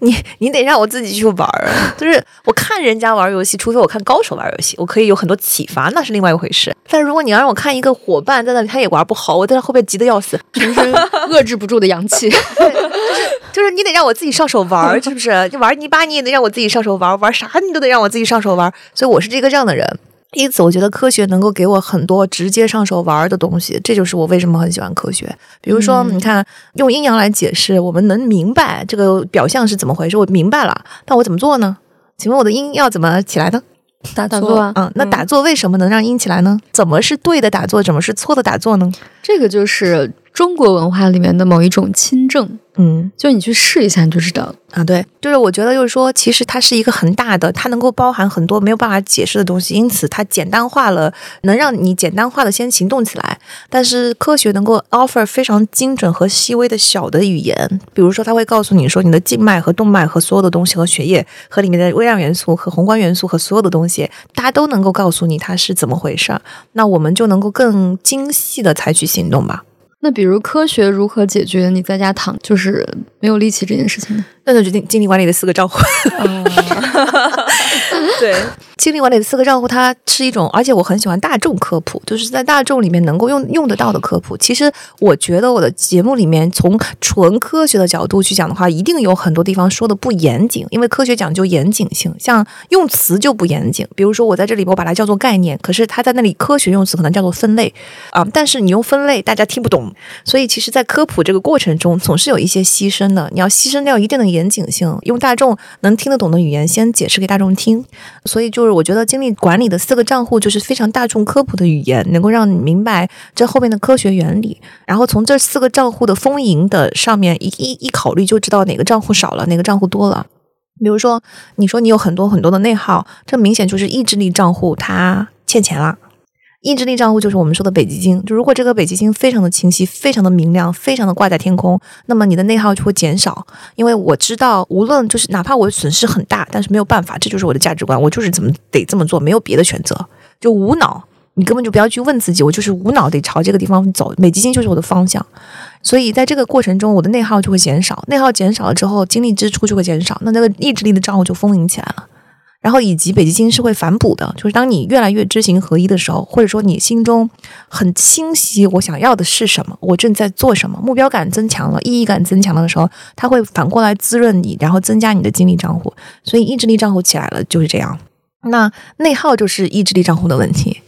你 你得让我自己去玩儿，就是我看人家玩游戏，除非我看高手玩游戏，我可以有很多启发，那是另外一回事。但如果你要让我看一个伙伴在那里，他也玩不好，我在后边急得要死。全身 遏制不住的阳气。就是你得让我自己上手玩儿，是不是？你玩泥巴你也得让我自己上手玩儿，玩啥你都得让我自己上手玩儿。所以我是这个这样的人。因此，我觉得科学能够给我很多直接上手玩儿的东西，这就是我为什么很喜欢科学。比如说，嗯你看用阴阳来解释，我们能明白这个表象是怎么回事，我明白了，但我怎么做呢？请问我的阴要怎么起来呢？打打坐啊嗯，那打坐为什么能让阴起来呢？怎么是对的打坐，怎么是错的打坐呢？这个就是中国文化里面的某一种亲政，嗯，就你去试一下你就知道了。啊，对，就是我觉得就是说，其实它是一个很大的，它能够包含很多没有办法解释的东西，因此它简单化了，能让你简单化的先行动起来。但是科学能够 offer 非常精准和细微的小的语言，比如说它会告诉你说你的静脉和动脉和所有的东西和血液和里面的微量元素和宏观元素和所有的东西，大家都能够告诉你它是怎么回事儿，那我们就能够更精细的采取行动吧。那比如科学如何解决你在家躺就是没有力气这件事情呢？那就决定精力管理的四个账户。对，精力管理的四个账户，它是一种，而且我很喜欢大众科普，就是在大众里面能够用用得到的科普。其实我觉得我的节目里面，从纯科学的角度去讲的话，一定有很多地方说的不严谨，因为科学讲究严谨性，像用词就不严谨。比如说我在这里我把它叫做概念，可是它在那里科学用词可能叫做分类啊、但是你用分类大家听不懂，所以其实，在科普这个过程中，总是有一些牺牲的。你要牺牲掉一定的严严谨性，用大众能听得懂的语言先解释给大众听。所以，就是我觉得精力管理的四个账户就是非常大众科普的语言，能够让你明白这后面的科学原理。然后从这四个账户的丰盈的上面一一一考虑，就知道哪个账户少了，哪个账户多了。比如说，你说你有很多很多的内耗，这明显就是意志力账户它欠钱了。意志力账户就是我们说的北极星，就如果这个北极星非常的清晰、非常的明亮、非常的挂在天空，那么你的内耗就会减少。因为我知道，无论就是哪怕我损失很大，但是没有办法，这就是我的价值观，我就是怎么得这么做，没有别的选择，就无脑。你根本就不要去问自己，我就是无脑得朝这个地方走，北极星就是我的方向。所以在这个过程中，我的内耗就会减少，内耗减少了之后，精力支出就会减少，那那个意志力的账户就丰盈起来了。然后以及北极星是会反哺的，就是当你越来越知行合一的时候，或者说你心中很清晰，我想要的是什么，我正在做什么，目标感增强了，意义感增强了的时候，它会反过来滋润你，然后增加你的精力账户，所以意志力账户起来了就是这样。那内耗就是意志力账户的问题。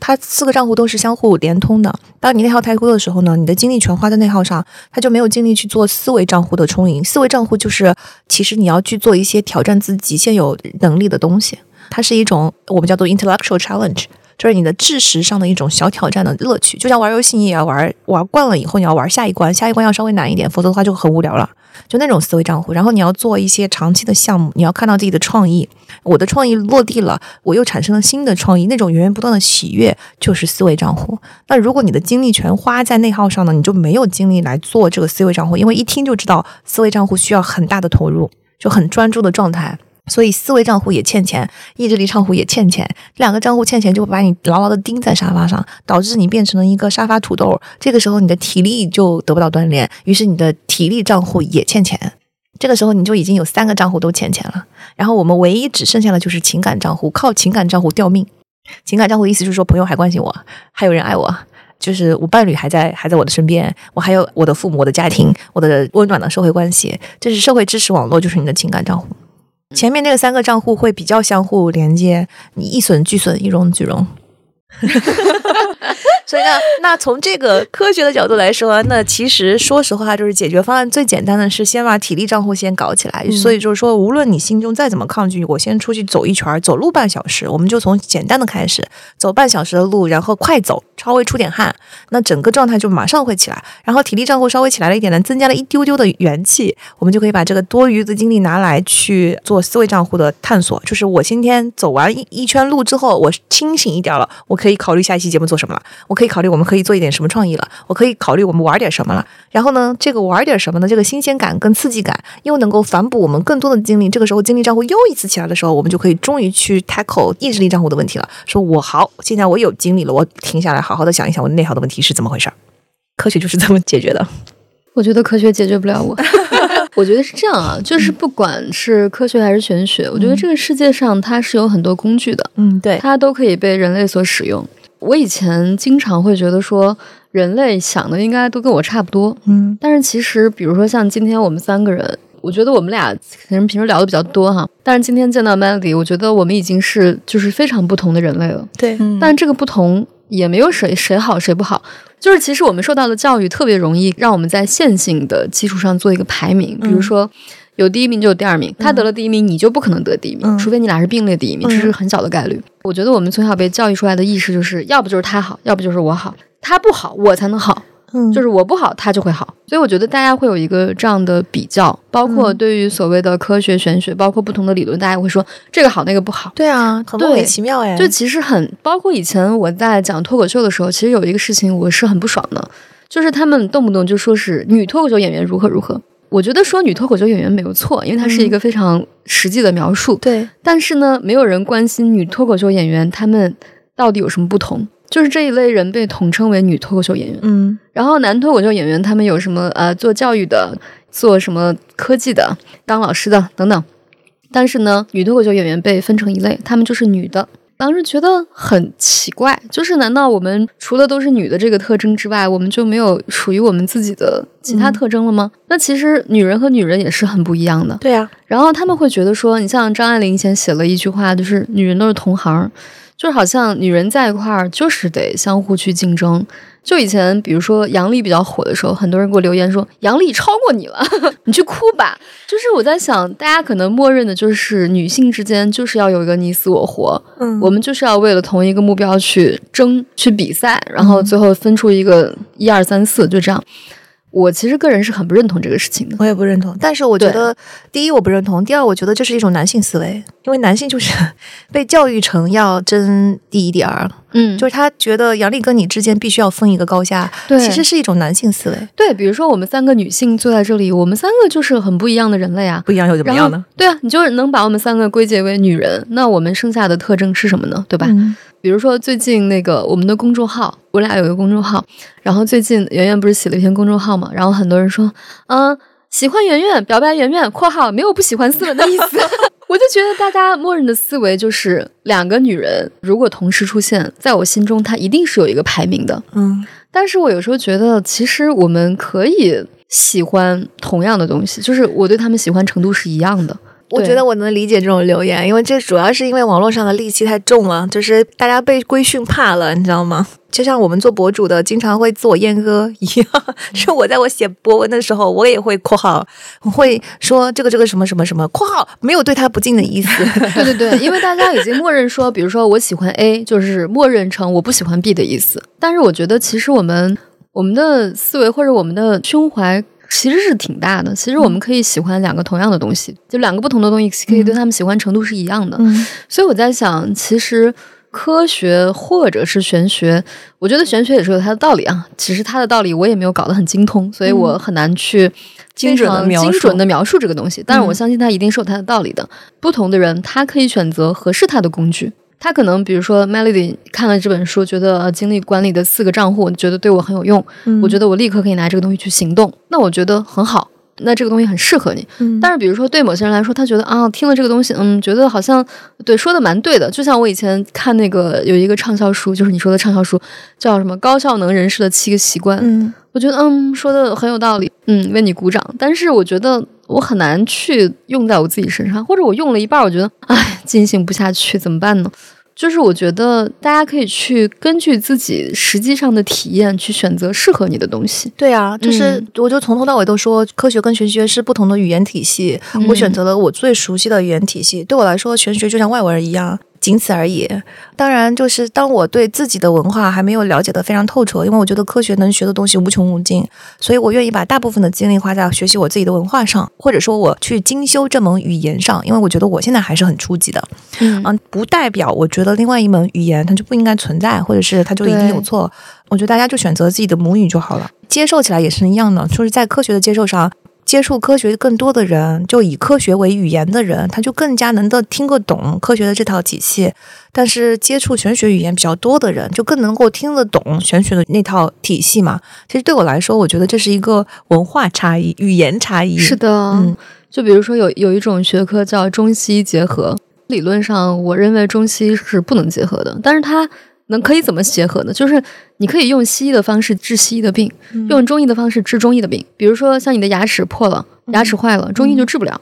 它四个账户都是相互连通的。当你内耗太多的时候呢，你的精力全花在内耗上，他就没有精力去做思维账户的充盈。思维账户就是，其实你要去做一些挑战自己现有能力的东西，它是一种我们叫做 intellectual challenge，就是你的知识上的一种小挑战的乐趣。就像玩游戏，你也要玩，玩惯了以后你要玩下一关，下一关要稍微难一点，否则的话就很无聊了。就那种思维账户，然后你要做一些长期的项目，你要看到自己的创意，我的创意落地了，我又产生了新的创意，那种源源不断的喜悦就是思维账户。那如果你的精力全花在内耗上呢，你就没有精力来做这个思维账户，因为一听就知道思维账户需要很大的投入，就很专注的状态。所以思维账户也欠钱，意志力账户也欠钱，这两个账户欠钱就会把你牢牢的钉在沙发上，导致你变成了一个沙发土豆。这个时候你的体力就得不到锻炼，于是你的体力账户也欠钱。这个时候你就已经有三个账户都欠钱了，然后我们唯一只剩下的就是情感账户，靠情感账户吊命。情感账户的意思就是说，朋友还关心我，还有人爱我，就是我伴侣还在还在我的身边，我还有我的父母、我的家庭、我的温暖的社会关系，这是社会支持网络，就是你的情感账户。前面那个三个账户会比较相互连接，你一损俱损，一荣俱荣。所以呢，那从这个科学的角度来说，那其实说实话，就是解决方案最简单的是先把体力账户先搞起来。所以就是说，无论你心中再怎么抗拒，我先出去走一圈，走路半小时，我们就从简单的开始，走半小时的路，然后快走，稍微出点汗，那整个状态就马上会起来。然后体力账户稍微起来了一点呢，增加了一丢丢的元气，我们就可以把这个多余的精力拿来去做思维账户的探索。就是我今天走完一一圈路之后，我清醒一点了，我可以考虑下一期节目做什么了。我可以考虑我们可以做一点什么创意了，我可以考虑我们玩点什么了。然后呢，这个玩点什么呢？这个新鲜感跟刺激感又能够反哺我们更多的精力。这个时候精力账户又一次起来的时候，我们就可以终于去 tackle 意志力账户的问题了。说我好，现在我有精力了，我停下来好好的想一想我内耗的问题是怎么回事儿。科学就是这么解决的。我觉得科学解决不了我。我觉得是这样啊，就是不管是科学还是玄学，我觉得这个世界上它是有很多工具的，嗯，对，它都可以被人类所使用。我以前经常会觉得说，人类想的应该都跟我差不多，嗯，但是其实，比如说像今天我们三个人，我觉得我们俩可能平时聊的比较多哈，但是今天见到 Melody，我觉得我们已经是就是非常不同的人类了，对，但这个不同也没有谁谁好谁不好，就是其实我们受到的教育特别容易让我们在线性的基础上做一个排名，比如说。有第一名就有第二名，他得了第一名，你就不可能得第一名，除非你俩是并列第一名，这是很小的概率。我觉得我们从小被教育出来的意识就是，要不就是他好，要不就是我好，他不好我才能好，就是我不好他就会好。所以我觉得大家会有一个这样的比较，包括对于所谓的科学玄学，包括不同的理论，大家会说这个好那个不好。对啊，很莫名其妙哎。就其实很，包括以前我在讲脱口秀的时候，其实有一个事情我是很不爽的，就是他们动不动就说是女脱口秀演员如何如何。我觉得说女脱口秀演员没有错，因为它是一个非常实际的描述。对，但是呢，没有人关心女脱口秀演员他们到底有什么不同。就是这一类人被统称为女脱口秀演员。嗯，然后男脱口秀演员他们有什么呃做教育的，做什么科技的，当老师的等等。但是呢，女脱口秀演员被分成一类，他们就是女的。当时觉得很奇怪，就是难道我们除了都是女的这个特征之外，我们就没有属于我们自己的其他特征了吗？那其实女人和女人也是很不一样的。对呀，然后他们会觉得说，你像张爱玲以前写了一句话，就是女人都是同行。就是好像女人在一块儿，就是得相互去竞争。就以前，比如说杨笠比较火的时候，很多人给我留言说杨笠超过你了，你去哭吧。就是我在想，大家可能默认的就是女性之间就是要有一个你死我活，嗯，我们就是要为了同一个目标去争、去比赛，然后最后分出一个一二三四，就这样。我其实个人是很不认同这个事情的，我也不认同。但是我觉得，第一我不认同，第二我觉得这是一种男性思维，因为男性就是被教育成要争第一、第二，嗯，就是他觉得杨丽跟你之间必须要分一个高下，对，其实是一种男性思维。对，比如说我们三个女性坐在这里，我们三个就是很不一样的人类啊，不一样又怎么样呢？对啊，你就能把我们三个归结为女人，那我们剩下的特征是什么呢？对吧？比如说最近那个我们的公众号，我俩有一个公众号，然后最近圆圆不是写了一篇公众号嘛，然后很多人说，嗯，喜欢圆圆，表白圆圆（括号没有不喜欢思文 的意思），我就觉得大家默认的思维就是两个女人如果同时出现在我心中，她一定是有一个排名的，嗯，但是我有时候觉得其实我们可以喜欢同样的东西，就是我对他们喜欢程度是一样的。我觉得我能理解这种留言，因为这主要是因为网络上的戾气太重了，就是大家被规训怕了，你知道吗？就像我们做博主的经常会自我阉割一样，是我在我写博文的时候，我也会括号，我会说这个这个什么什么什么括号，没有对他不敬的意思。对对对，因为大家已经默认说，比如说我喜欢 A，就是默认成我不喜欢 B 的意思。但是我觉得其实我们我们的思维或者我们的胸怀。其实是挺大的。其实我们可以喜欢两个同样的东西，就两个不同的东西，可以对他们喜欢程度是一样的。嗯，所以我在想，其实科学或者是玄学，我觉得玄学也是有它的道理啊。其实它的道理我也没有搞得很精通，所以我很难去精准的精准的描述这个东西。但是我相信它一定是有它的道理的。不同的人，他可以选择合适他的工具。他可能比如说，Melody 看了这本书，觉得精力管理的四个账户，觉得对我很有用。我觉得我立刻可以拿这个东西去行动。那我觉得很好。那这个东西很适合你。嗯但是比如说对某些人来说，他觉得啊，听了这个东西，嗯，觉得好像对说的蛮对的。就像我以前看那个有一个畅销书，就是你说的畅销书，叫什么《高效能人士的七个习惯》。嗯我觉得嗯说的很有道理，嗯，为你鼓掌。但是我觉得我很难去用在我自己身上，或者我用了一半，我觉得哎进行不下去，怎么办呢？就是我觉得大家可以去根据自己实际上的体验去选择适合你的东西。对啊，就是嗯我就从头到尾都说，科学跟玄学是不同的语言体系。嗯我选择了我最熟悉的语言体系，对我来说，玄学就像外文儿一样，仅此而已。当然，就是当我对自己的文化还没有了解的非常透彻，因为我觉得科学能学的东西无穷无尽，所以我愿意把大部分的精力花在学习我自己的文化上，或者说我去精修这门语言上，因为我觉得我现在还是很初级的。嗯嗯，不代表我觉得另外一门语言它就不应该存在，或者是它就一定有错。我觉得大家就选择自己的母语就好了，接受起来也是一样的，就是在科学的接受上。接触科学更多的人，就以科学为语言的人，他就更加能够听得懂科学的这套体系；但是接触玄学语言比较多的人，就更能够听得懂玄学的那套体系嘛。其实对我来说，我觉得这是一个文化差异、语言差异。是的，嗯就比如说有有一种学科叫中西结合，理论上我认为中西是不能结合的，但是它能可以怎么结合呢？就是你可以用西医的方式治西医的病，用中医的方式治中医的病。比如说像你的牙齿破了，牙齿坏了，中医就治不了。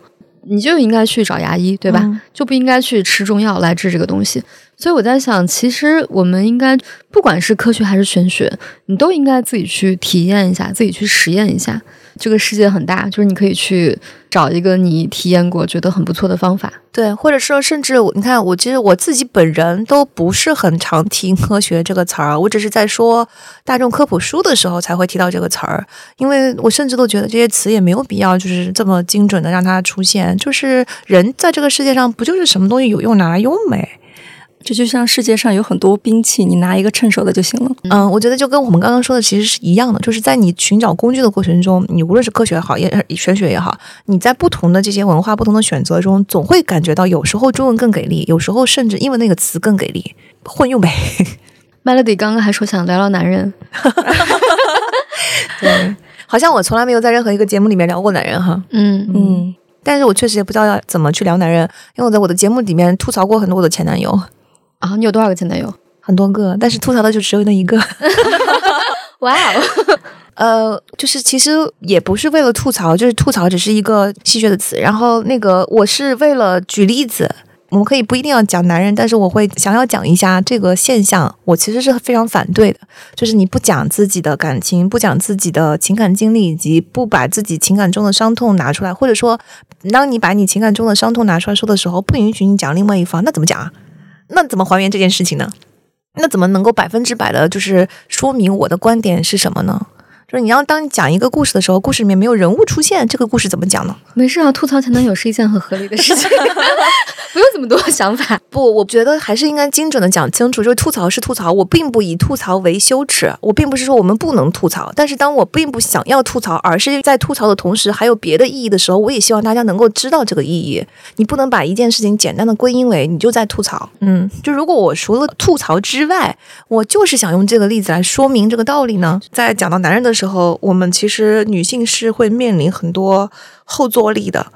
你就应该去找牙医，对吧？嗯就不应该去吃中药来治这个东西。所以我在想，其实我们应该，不管是科学还是玄学，你都应该自己去体验一下，自己去实验一下。这个世界很大，就是你可以去找一个你体验过、觉得很不错的方法。对，或者说，甚至你看，我其实我自己本人都不是很常提 科学这个词儿，我只是在说大众科普书的时候才会提到这个词儿，因为我甚至都觉得这些词也没有必要就是这么精准的让它出现，就是人在这个世界上不就是什么东西有用拿来用没？这就像世界上有很多兵器，你拿一个趁手的就行了。嗯，我觉得就跟我们刚刚说的其实是一样的，就是在你寻找工具的过程中，你无论是科学也好，也玄学也好，你在不同的这些文化、不同的选择中，总会感觉到有时候中文更给力，有时候甚至英文那个词更给力，混用呗。Melody 刚刚还说想聊聊男人 对，好像我从来没有在任何一个节目里面聊过男人哈，嗯嗯，嗯，但是我确实也不知道要怎么去聊男人，因为我在我的节目里面吐槽过很多我的前男友，啊，你有多少个前男友？很多个，但是吐槽的就只有那一个。哇哦，呃，就是其实也不是为了吐槽，就是吐槽只是一个戏谑的词。然后那个我是为了举例子，我们可以不一定要讲男人，但是我会想要讲一下这个现象，我其实是非常反对的，就是你不讲自己的感情，不讲自己的情感经历，以及不把自己情感中的伤痛拿出来，或者说，当你把你情感中的伤痛拿出来说的时候，不允许你讲另外一方，那怎么讲啊？那怎么还原这件事情呢？那怎么能够百分之百的，就是说明我的观点是什么呢？就是你要当你讲一个故事的时候，故事里面没有人物出现，这个故事怎么讲呢？没事啊，吐槽才能有是一件很合理的事情，不用这么多想法。不，我觉得还是应该精准的讲清楚。就是吐槽是吐槽，我并不以吐槽为羞耻，我并不是说我们不能吐槽，但是当我并不想要吐槽，而是在吐槽的同时还有别的意义的时候，我也希望大家能够知道这个意义。你不能把一件事情简单的归因为你就在吐槽。嗯，就如果我除了吐槽之外，我就是想用这个例子来说明这个道理呢。在讲到男人的时候，我们其实女性是会面临很多后坐力的。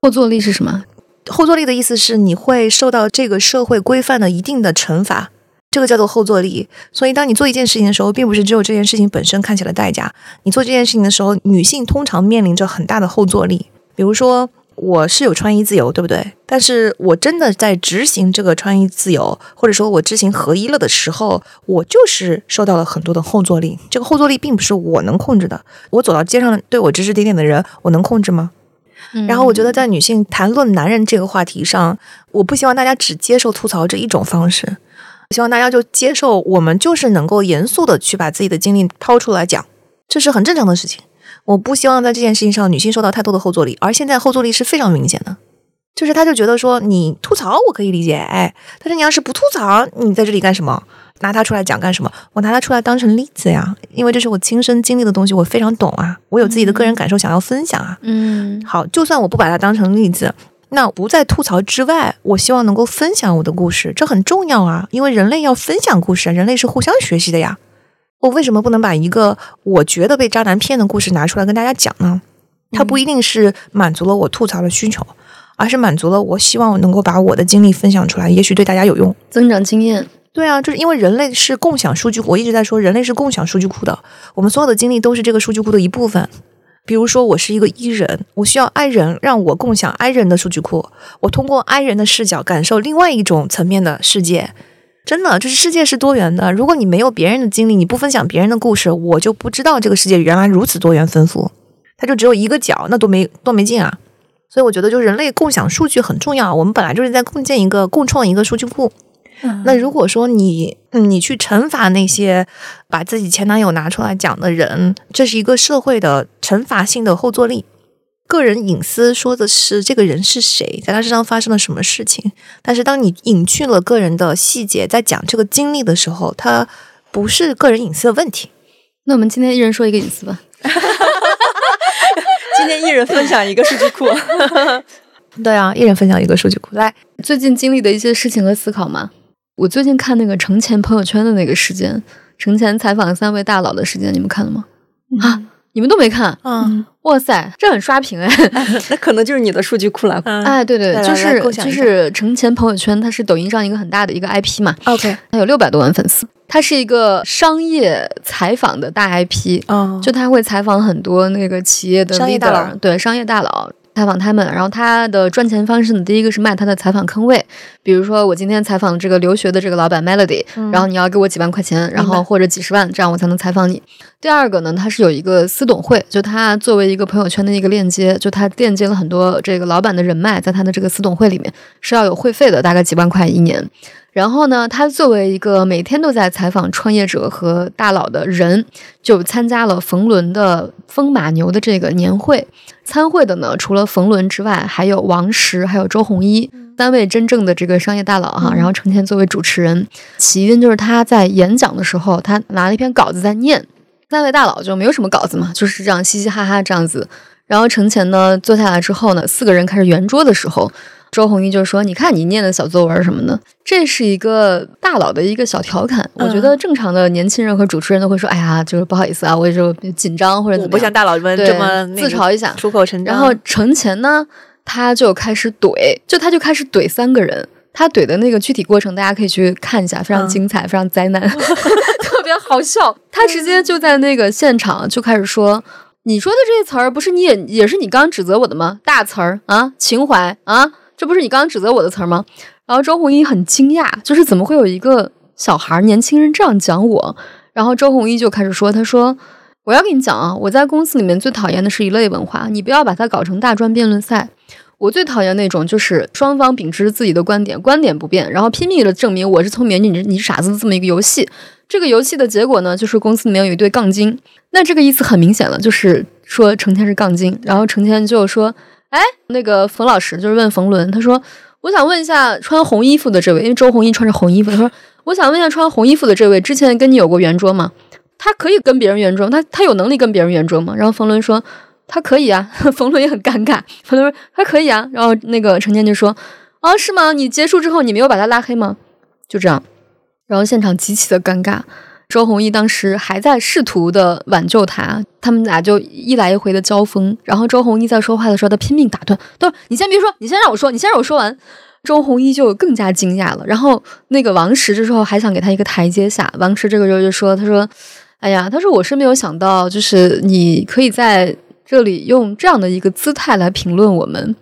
后坐力是什么？后坐力的意思是你会受到这个社会规范的一定的惩罚，这个叫做后坐力。所以，当你做一件事情的时候，并不是只有这件事情本身看起来代价。你做这件事情的时候，女性通常面临着很大的后坐力。比如说，我是有穿衣自由，对不对？但是我真的在执行这个穿衣自由，或者说我执行合一了的时候，我就是受到了很多的后坐力。这个后坐力并不是我能控制的。我走到街上对我指指点点的人，我能控制吗？然后我觉得在女性谈论男人这个话题上，我不希望大家只接受吐槽这一种方式，希望大家就接受我们就是能够严肃的去把自己的经历掏出来讲，这是很正常的事情。我不希望在这件事情上女性受到太多的后坐力，而现在后坐力是非常明显的，就是他就觉得说你吐槽我可以理解，哎，但是你要是不吐槽，你在这里干什么？拿它出来讲干什么？我拿它出来当成例子呀，因为这是我亲身经历的东西，我非常懂啊，我有自己的个人感受想要分享啊。嗯好，就算我不把它当成例子，那不在吐槽之外，我希望能够分享我的故事，这很重要啊，因为人类要分享故事，人类是互相学习的呀。我为什么不能把一个我觉得被渣男骗的故事拿出来跟大家讲呢？它不一定是满足了我吐槽的需求，而是满足了我希望我能够把我的经历分享出来，也许对大家有用。增长经验。对啊，就是因为人类是共享数据库，我一直在说人类是共享数据库的，我们所有的经历都是这个数据库的一部分。比如说，我是一个 E 人，我需要 I 人让我共享 I 人的数据库，我通过 I 人的视角感受另外一种层面的世界。真的，就是世界是多元的。如果你没有别人的经历，你不分享别人的故事，我就不知道这个世界原来如此多元丰富。它就只有一个角，那多没多没劲啊！所以我觉得，就人类共享数据很重要。我们本来就是在共建一个、共创一个数据库。那如果说你你去惩罚那些把自己前男友拿出来讲的人，这是一个社会的惩罚性的后坐力。个人隐私说的是这个人是谁，在他身上发生了什么事情。但是当你隐去了个人的细节，在讲这个经历的时候，它不是个人隐私的问题。那我们今天一人说一个隐私吧。今天一人分享一个数据库。对啊，一人分享一个数据库。来，最近经历的一些事情和思考吗？我最近看那个程前朋友圈的那个事件，程前采访三位大佬的事件，你们看了吗？啊，你们都没看？嗯，哇塞，这很刷屏哎！那可能就是你的数据库了。哎，对对，来就是就是程前朋友圈，它是抖音上一个很大的一个 IP 嘛，OK，它有六百多万粉丝，它是一个商业采访的大 IP，嗯，就他会采访很多那个企业的商业大 leader，佬对商业大佬采访他们。然后他的赚钱方式呢，第一个是卖他的采访坑位，比如说我今天采访这个留学的这个老板 Melody，、嗯然后你要给我几万块钱，然后或者几十万，这样我才能采访你。第二个呢，他是有一个私董会，就他作为一个朋友圈的一个链接，就他链接了很多这个老板的人脉，在他的这个私董会里面是要有会费的，大概几万块一年。然后呢，他作为一个每天都在采访创业者和大佬的人，就参加了冯仑的风马牛的这个年会。参会的呢，除了冯仑之外，还有王石，还有周鸿祎三位真正的这个商业大佬哈。然后程前作为主持人，起因就是他在演讲的时候，他拿了一篇稿子在念，三位大佬就没有什么稿子嘛，就是这样嘻嘻哈哈这样子。然后程前呢坐下来之后呢，四个人开始圆桌的时候，周鸿祎就说：“你看你念的小作文什么的，这是一个大佬的一个小调侃。我觉得正常的年轻人和主持人都会说：‘哎呀，就是不好意思啊，我也就紧张或者怎么不像大佬们这么自嘲一下。出口成章。然后程前呢，他就开始怼，就他就开始怼三个人。他怼的那个具体过程，大家可以去看一下，非常精彩，非常灾难，特别好笑。他直接就在那个现场就开始说：“你说的这些词儿，不是你也也是你刚刚指责我的吗？大词儿啊，情怀啊，这不是你刚刚指责我的词儿吗？”然后周鸿祎很惊讶，就是怎么会有一个小孩、年轻人这样讲我？然后周鸿祎就开始说：“他说。”我要跟你讲啊，我在公司里面最讨厌的是一类文化，你不要把它搞成大专辩论赛。我最讨厌那种就是双方秉持自己的观点，观点不变，然后拼命的证明我是聪明，你你是傻子的这么一个游戏。这个游戏的结果呢，就是公司里面有一对杠精。那这个意思很明显了，就是说成天是杠精。然后成天就说：“哎，那个冯老师就是问冯仑，他说我想问一下穿红衣服的这位，因为周鸿祎穿着红衣服，他说我想问一下穿红衣服的这位，之前跟你有过圆桌吗？”他可以跟别人圆桌，他他有能力跟别人圆桌吗？然后冯仑说他可以啊，冯仑也很尴尬，冯仑说他可以啊，然后那个程天就说啊是吗？你结束之后你没有把他拉黑吗？就这样，然后现场极其的尴尬。周鸿祎当时还在试图的挽救他，他们俩就一来一回的交锋。然后周鸿祎在说话的时候，他拼命打断，他说：“你先别说，你先让我说，你先让我说完。”周鸿祎就更加惊讶了。然后那个王石这时候还想给他一个台阶下，王石这个时候就说：“他说。”哎呀，他说我是没有想到，就是你可以在这里用这样的一个姿态来评论我们，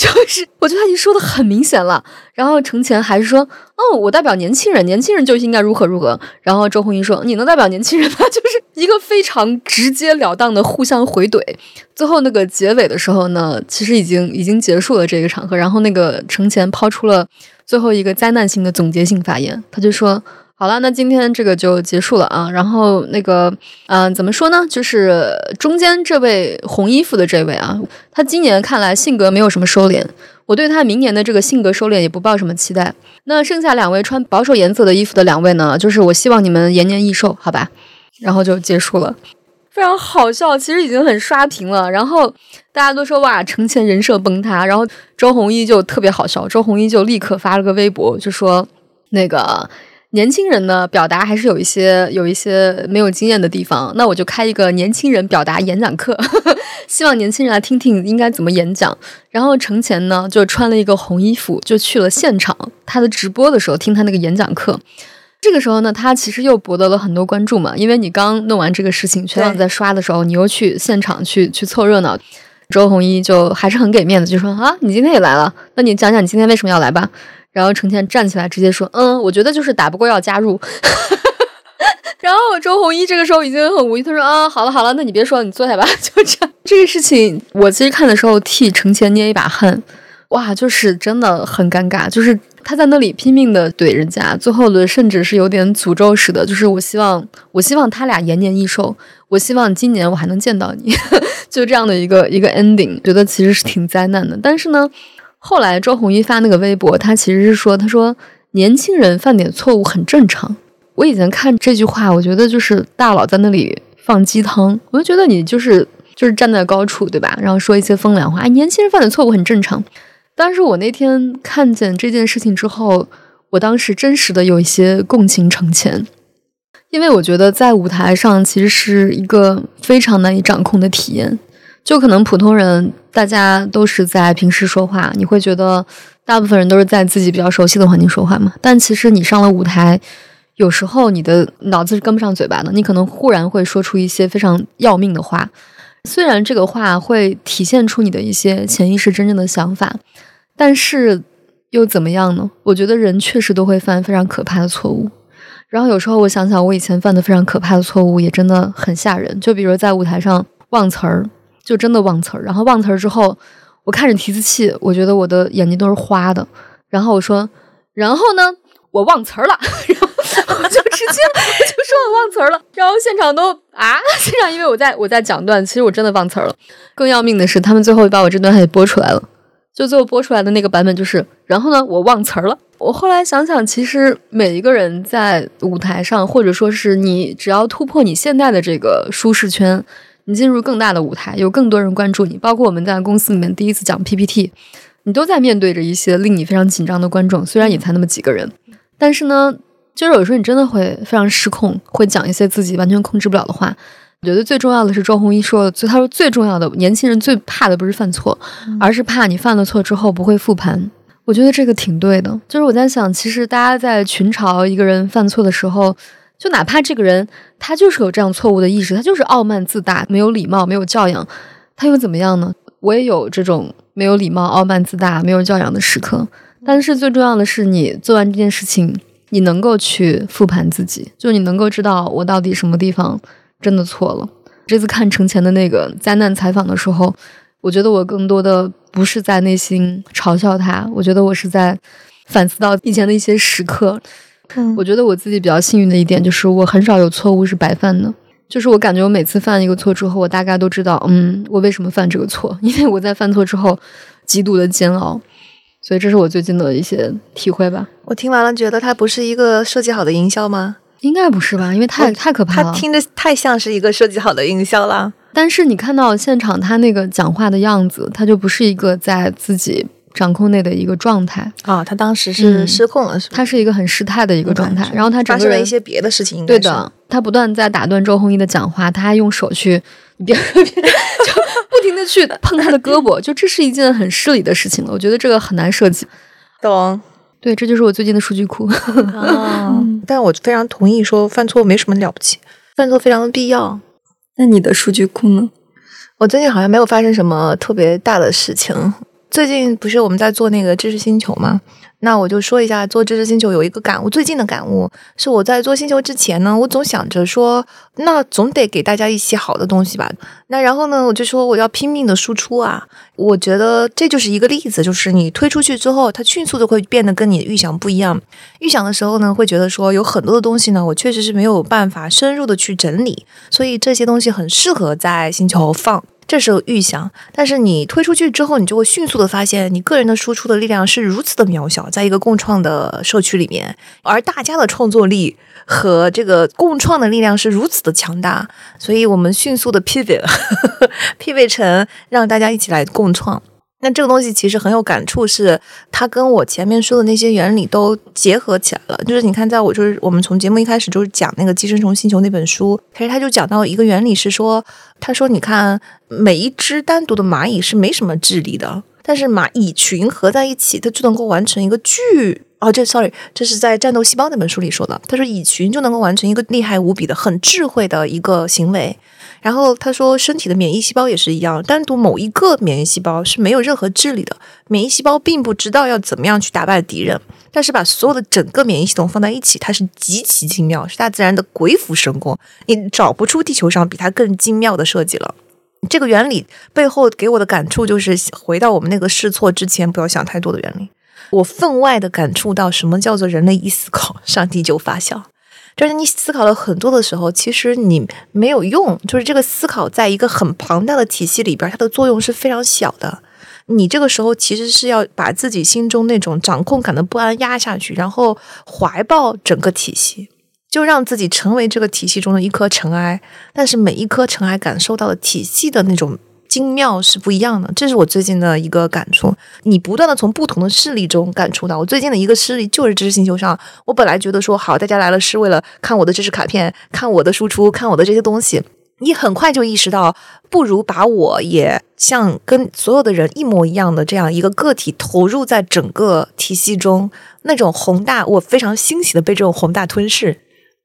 就是我觉得他已经说的很明显了。然后程前还是说，哦，我代表年轻人，年轻人就应该如何如何。然后周鸿祎说，你能代表年轻人吗？就是一个非常直截了当的互相回怼。最后那个结尾的时候呢，其实已经已经结束了这个场合。然后那个程前抛出了最后一个灾难性的总结性发言，他就说。好了，那今天这个就结束了啊。然后那个，嗯、怎么说呢？就是中间这位红衣服的这位啊，他今年看来性格没有什么收敛，我对他明年的这个性格收敛也不抱什么期待。那剩下两位穿保守颜色的衣服的两位呢，就是我希望你们延年益寿，好吧？然后就结束了。非常好笑，其实已经很刷屏了。然后大家都说哇，程前人设崩塌。然后周鸿祎就特别好笑，周鸿祎就立刻发了个微博，就说那个年轻人呢，表达还是有一些有一些没有经验的地方，那我就开一个年轻人表达演讲课，希望年轻人来听听应该怎么演讲。然后程前呢，就穿了一个红衣服，就去了现场，他的直播的时候听他那个演讲课。这个时候呢，他其实又博得了很多关注嘛，因为你刚弄完这个事情，全网在刷的时候，你又去现场去去凑热闹。周鸿祎就还是很给面子，就说啊，你今天也来了，那你讲讲你今天为什么要来吧。然后程前站起来直接说：“嗯，我觉得就是打不过要加入。”然后周鸿祎这个时候已经很无语，他说：“啊，好了好了，那你别说了，你坐下吧。”就这样，这个事情我其实看的时候替程前捏一把汗，哇，就是真的很尴尬，就是他在那里拼命的怼人家，最后的甚至是有点诅咒似的，就是我希望我希望他俩延年益寿，我希望今年我还能见到你，就这样的一个一个 ending，觉得其实是挺灾难的，但是呢。后来周鸿祎发那个微博，他其实是说：“他说年轻人犯点错误很正常。”我以前看这句话，我觉得就是大佬在那里放鸡汤，我就觉得你就是就是站在高处，对吧？然后说一些风凉话，年轻人犯点错误很正常。但是我那天看见这件事情之后，我当时真实的有一些共情成前，因为我觉得在舞台上其实是一个非常难以掌控的体验。就可能普通人，大家都是在平时说话，你会觉得大部分人都是在自己比较熟悉的环境说话嘛。但其实你上了舞台，有时候你的脑子是跟不上嘴巴的，你可能忽然会说出一些非常要命的话。虽然这个话会体现出你的一些潜意识真正的想法，但是又怎么样呢？我觉得人确实都会犯非常可怕的错误。然后有时候我想想，我以前犯的非常可怕的错误也真的很吓人。就比如在舞台上忘词儿。就真的忘词儿，然后忘词儿之后，我看着提词器，我觉得我的眼睛都是花的。然后我说，然后呢，我忘词儿了，然后我就直接就说我忘词儿了。然后现场都啊，现场因为我在我在讲段，其实我真的忘词儿了。更要命的是，他们最后把我这段还给播出来了。就最后播出来的那个版本就是，然后呢，我忘词儿了。我后来想想，其实每一个人在舞台上，或者说是你只要突破你现在的这个舒适圈。你进入更大的舞台，有更多人关注你，包括我们在公司里面第一次讲 PPT，你都在面对着一些令你非常紧张的观众。虽然也才那么几个人，但是呢，就是有时候你真的会非常失控，会讲一些自己完全控制不了的话。我觉得最重要的是周鸿祎说的，他说最重要的年轻人最怕的不是犯错，而是怕你犯了错之后不会复盘。我觉得这个挺对的。就是我在想，其实大家在群嘲一个人犯错的时候。就哪怕这个人他就是有这样错误的意识，他就是傲慢自大、没有礼貌、没有教养，他又怎么样呢？我也有这种没有礼貌、傲慢自大、没有教养的时刻。但是最重要的是，你做完这件事情，你能够去复盘自己，就你能够知道我到底什么地方真的错了。这次看程前的那个灾难采访的时候，我觉得我更多的不是在内心嘲笑他，我觉得我是在反思到以前的一些时刻。我觉得我自己比较幸运的一点就是我很少有错误是白犯的，就是我感觉我每次犯一个错之后，我大概都知道，嗯，我为什么犯这个错，因为我在犯错之后极度的煎熬，所以这是我最近的一些体会吧。我听完了，觉得它不是一个设计好的营销吗？应该不是吧，因为太太可怕了，它听着太像是一个设计好的营销了。但是你看到现场他那个讲话的样子，他就不是一个在自己。掌控内的一个状态啊，他当时是失控了，是他是一个很失态的一个状态，然后他发生了一些别的事情，对的，他不断在打断周鸿祎的讲话，他还用手去，你 别别就 不停的去碰他的胳膊，就这是一件很失礼的事情了，我觉得这个很难设计。懂，对，这就是我最近的数据库。啊，但我非常同意说犯错没什么了不起，犯错非常的必要。那你的数据库呢？我最近好像没有发生什么特别大的事情。最近不是我们在做那个知识星球吗？那我就说一下，做知识星球有一个感悟。最近的感悟是我在做星球之前呢，我总想着说，那总得给大家一些好的东西吧。那然后呢，我就说我要拼命的输出啊。我觉得这就是一个例子，就是你推出去之后，它迅速的会变得跟你预想不一样。预想的时候呢，会觉得说有很多的东西呢，我确实是没有办法深入的去整理，所以这些东西很适合在星球放。这时候预想，但是你推出去之后，你就会迅速的发现，你个人的输出的力量是如此的渺小，在一个共创的社区里面，而大家的创作力和这个共创的力量是如此的强大，所以我们迅速的 pivot，pivot 成让大家一起来共创。那这个东西其实很有感触，是它跟我前面说的那些原理都结合起来了。就是你看，在我就是我们从节目一开始就是讲那个《寄生虫星球》那本书，其实他就讲到一个原理是说，他说你看每一只单独的蚂蚁是没什么智力的，但是蚂蚁群合在一起，它就能够完成一个巨哦，这 sorry，这是在《战斗细胞》那本书里说的。他说蚁群就能够完成一个厉害无比的、很智慧的一个行为。然后他说，身体的免疫细胞也是一样，单独某一个免疫细胞是没有任何智力的。免疫细胞并不知道要怎么样去打败敌人，但是把所有的整个免疫系统放在一起，它是极其精妙，是大自然的鬼斧神工。你找不出地球上比它更精妙的设计了。这个原理背后给我的感触就是，回到我们那个试错之前，不要想太多的原理。我分外的感触到，什么叫做人类一思考，上帝就发笑。就是你思考了很多的时候，其实你没有用。就是这个思考在一个很庞大的体系里边，它的作用是非常小的。你这个时候其实是要把自己心中那种掌控感的不安压下去，然后怀抱整个体系，就让自己成为这个体系中的一颗尘埃。但是每一颗尘埃感受到的体系的那种。精妙是不一样的，这是我最近的一个感触。你不断的从不同的事例中感触到，我最近的一个事例就是知识星球上。我本来觉得说好，大家来了是为了看我的知识卡片，看我的输出，看我的这些东西。你很快就意识到，不如把我也像跟所有的人一模一样的这样一个个体投入在整个体系中，那种宏大，我非常欣喜的被这种宏大吞噬。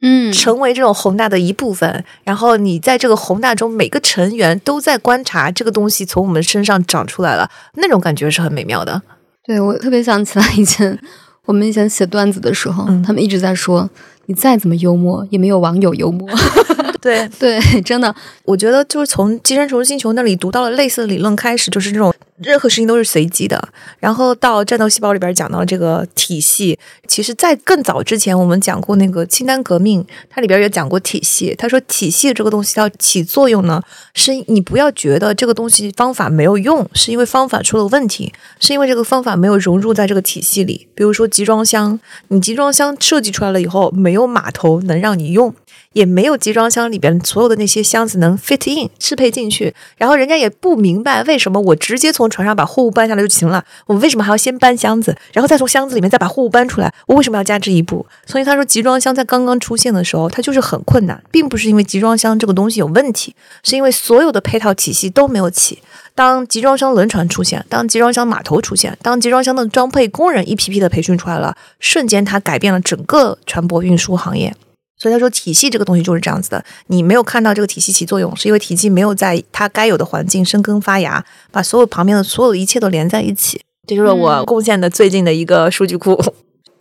嗯，成为这种宏大的一部分，然后你在这个宏大中，每个成员都在观察这个东西从我们身上长出来了，那种感觉是很美妙的。对我特别想起来以前我们以前写段子的时候，他们一直在说，你再怎么幽默，也没有网友幽默。对对，真的，我觉得就是从寄生虫星球那里读到了类似的理论开始，就是这种。任何事情都是随机的，然后到战斗细胞里边讲到这个体系，其实，在更早之前，我们讲过那个清单革命，它里边也讲过体系。他说，体系这个东西要起作用呢，是你不要觉得这个东西方法没有用，是因为方法出了问题，是因为这个方法没有融入在这个体系里。比如说集装箱，你集装箱设计出来了以后，没没有码头能让你用。也没有集装箱里边所有的那些箱子能 fit in 适配进去，然后人家也不明白为什么我直接从船上把货物搬下来就行了，我为什么还要先搬箱子，然后再从箱子里面再把货物搬出来？我为什么要加这一步？所以他说集装箱在刚刚出现的时候，它就是很困难，并不是因为集装箱这个东西有问题，是因为所有的配套体系都没有起。当集装箱轮船出现，当集装箱码头出现，当集装箱的装配工人一批批的培训出来了，瞬间它改变了整个船舶运输行业。所以他说，体系这个东西就是这样子的。你没有看到这个体系起作用，是因为体系没有在它该有的环境生根发芽，把所有旁边的所有的一切都连在一起。这就是我贡献的最近的一个数据库。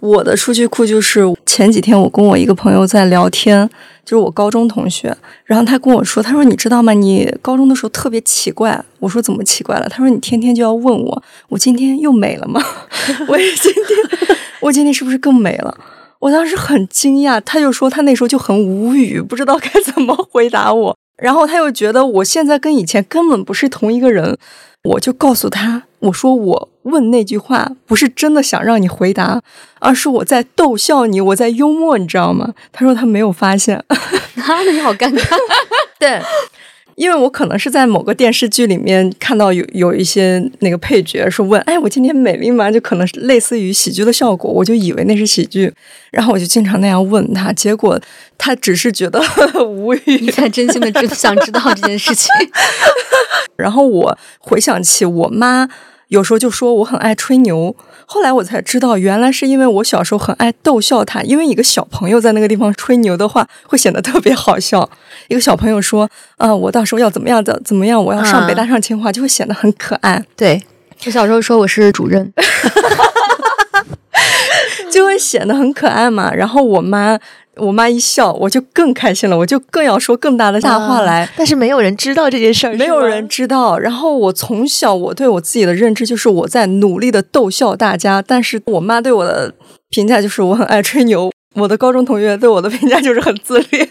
我的数据库就是前几天我跟我一个朋友在聊天，就是我高中同学，然后他跟我说，他说你知道吗？你高中的时候特别奇怪。我说怎么奇怪了？他说你天天就要问我，我今天又美了吗？我今天，我今天是不是更美了？我当时很惊讶，他就说他那时候就很无语，不知道该怎么回答我。然后他又觉得我现在跟以前根本不是同一个人，我就告诉他，我说我问那句话不是真的想让你回答，而是我在逗笑你，我在幽默，你知道吗？他说他没有发现，那你好尴尬，对。因为我可能是在某个电视剧里面看到有有一些那个配角是问，哎，我今天美丽吗？就可能是类似于喜剧的效果，我就以为那是喜剧，然后我就经常那样问他，结果他只是觉得 无语，你才真心的知想知道这件事情。然后我回想起我妈有时候就说我很爱吹牛。后来我才知道，原来是因为我小时候很爱逗笑他，因为一个小朋友在那个地方吹牛的话，会显得特别好笑。一个小朋友说：“啊，我到时候要怎么样的怎么样，我要上北大上清华，就会显得很可爱。”对我小时候说我是主任，就会显得很可爱嘛。然后我妈。我妈一笑，我就更开心了，我就更要说更大的大话来。但是没有人知道这件事儿，没有人知道。然后我从小我对我自己的认知就是我在努力的逗笑大家，但是我妈对我的评价就是我很爱吹牛。我的高中同学对我的评价就是很自恋，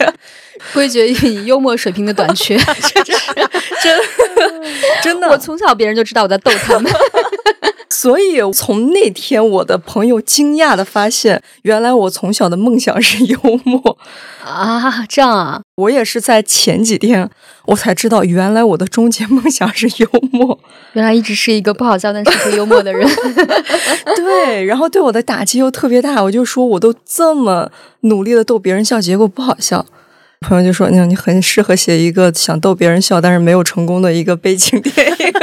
归结于你幽默水平的短缺。真 真的，我从小别人就知道我在逗他们。所以从那天，我的朋友惊讶的发现，原来我从小的梦想是幽默啊！这样啊？我也是在前几天，我才知道原来我的终极梦想是幽默。原来一直是一个不好笑但是不幽默的人。对，然后对我的打击又特别大。我就说，我都这么努力的逗别人笑，结果不好笑。朋友就说：“你你很适合写一个想逗别人笑，但是没有成功的一个悲情电影。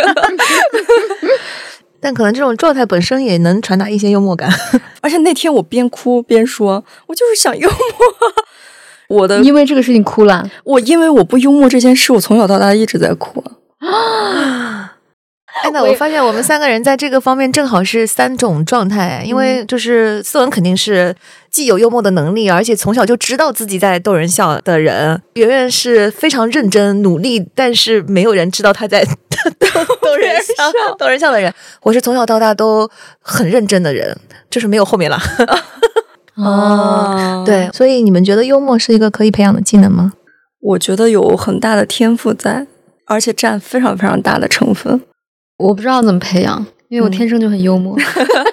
但可能这种状态本身也能传达一些幽默感。而且那天我边哭边说：“我就是想幽默。”我的因为这个事情哭了。我因为我不幽默这件事，我从小到大一直在哭。哎，那我发现我们三个人在这个方面正好是三种状态，因为就是思文肯定是既有幽默的能力，而且从小就知道自己在逗人笑的人。圆圆是非常认真努力，但是没有人知道他在 逗 逗人笑、逗人笑的人。我是从小到大都很认真的人，就是没有后面了。哦，对，所以你们觉得幽默是一个可以培养的技能吗？我觉得有很大的天赋在，而且占非常非常大的成分。我不知道怎么培养，因为我天生就很幽默。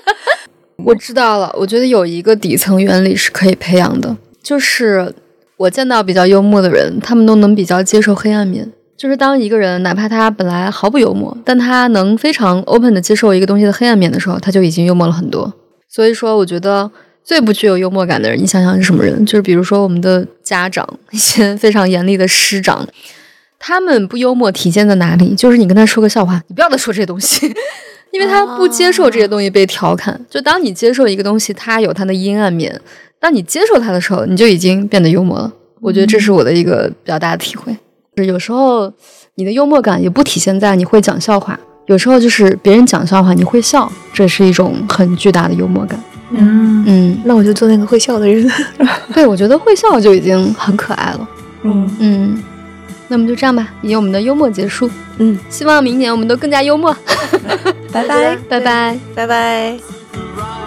我知道了，我觉得有一个底层原理是可以培养的，就是我见到比较幽默的人，他们都能比较接受黑暗面。就是当一个人哪怕他本来毫不幽默，但他能非常 open 的接受一个东西的黑暗面的时候，他就已经幽默了很多。所以说，我觉得最不具有幽默感的人，你想想是什么人？就是比如说我们的家长，一些非常严厉的师长。他们不幽默体现在哪里？就是你跟他说个笑话，你不要再说这些东西，因为他不接受这些东西被调侃。就当你接受一个东西，它有它的阴暗面，当你接受它的时候，你就已经变得幽默了。我觉得这是我的一个比较大的体会。有时候你的幽默感也不体现在你会讲笑话，有时候就是别人讲笑话你会笑，这是一种很巨大的幽默感。嗯嗯，那我就做那个会笑的人。对，我觉得会笑就已经很可爱了。嗯嗯。那么就这样吧，以我们的幽默结束。嗯，希望明年我们都更加幽默。拜拜，拜拜，拜拜。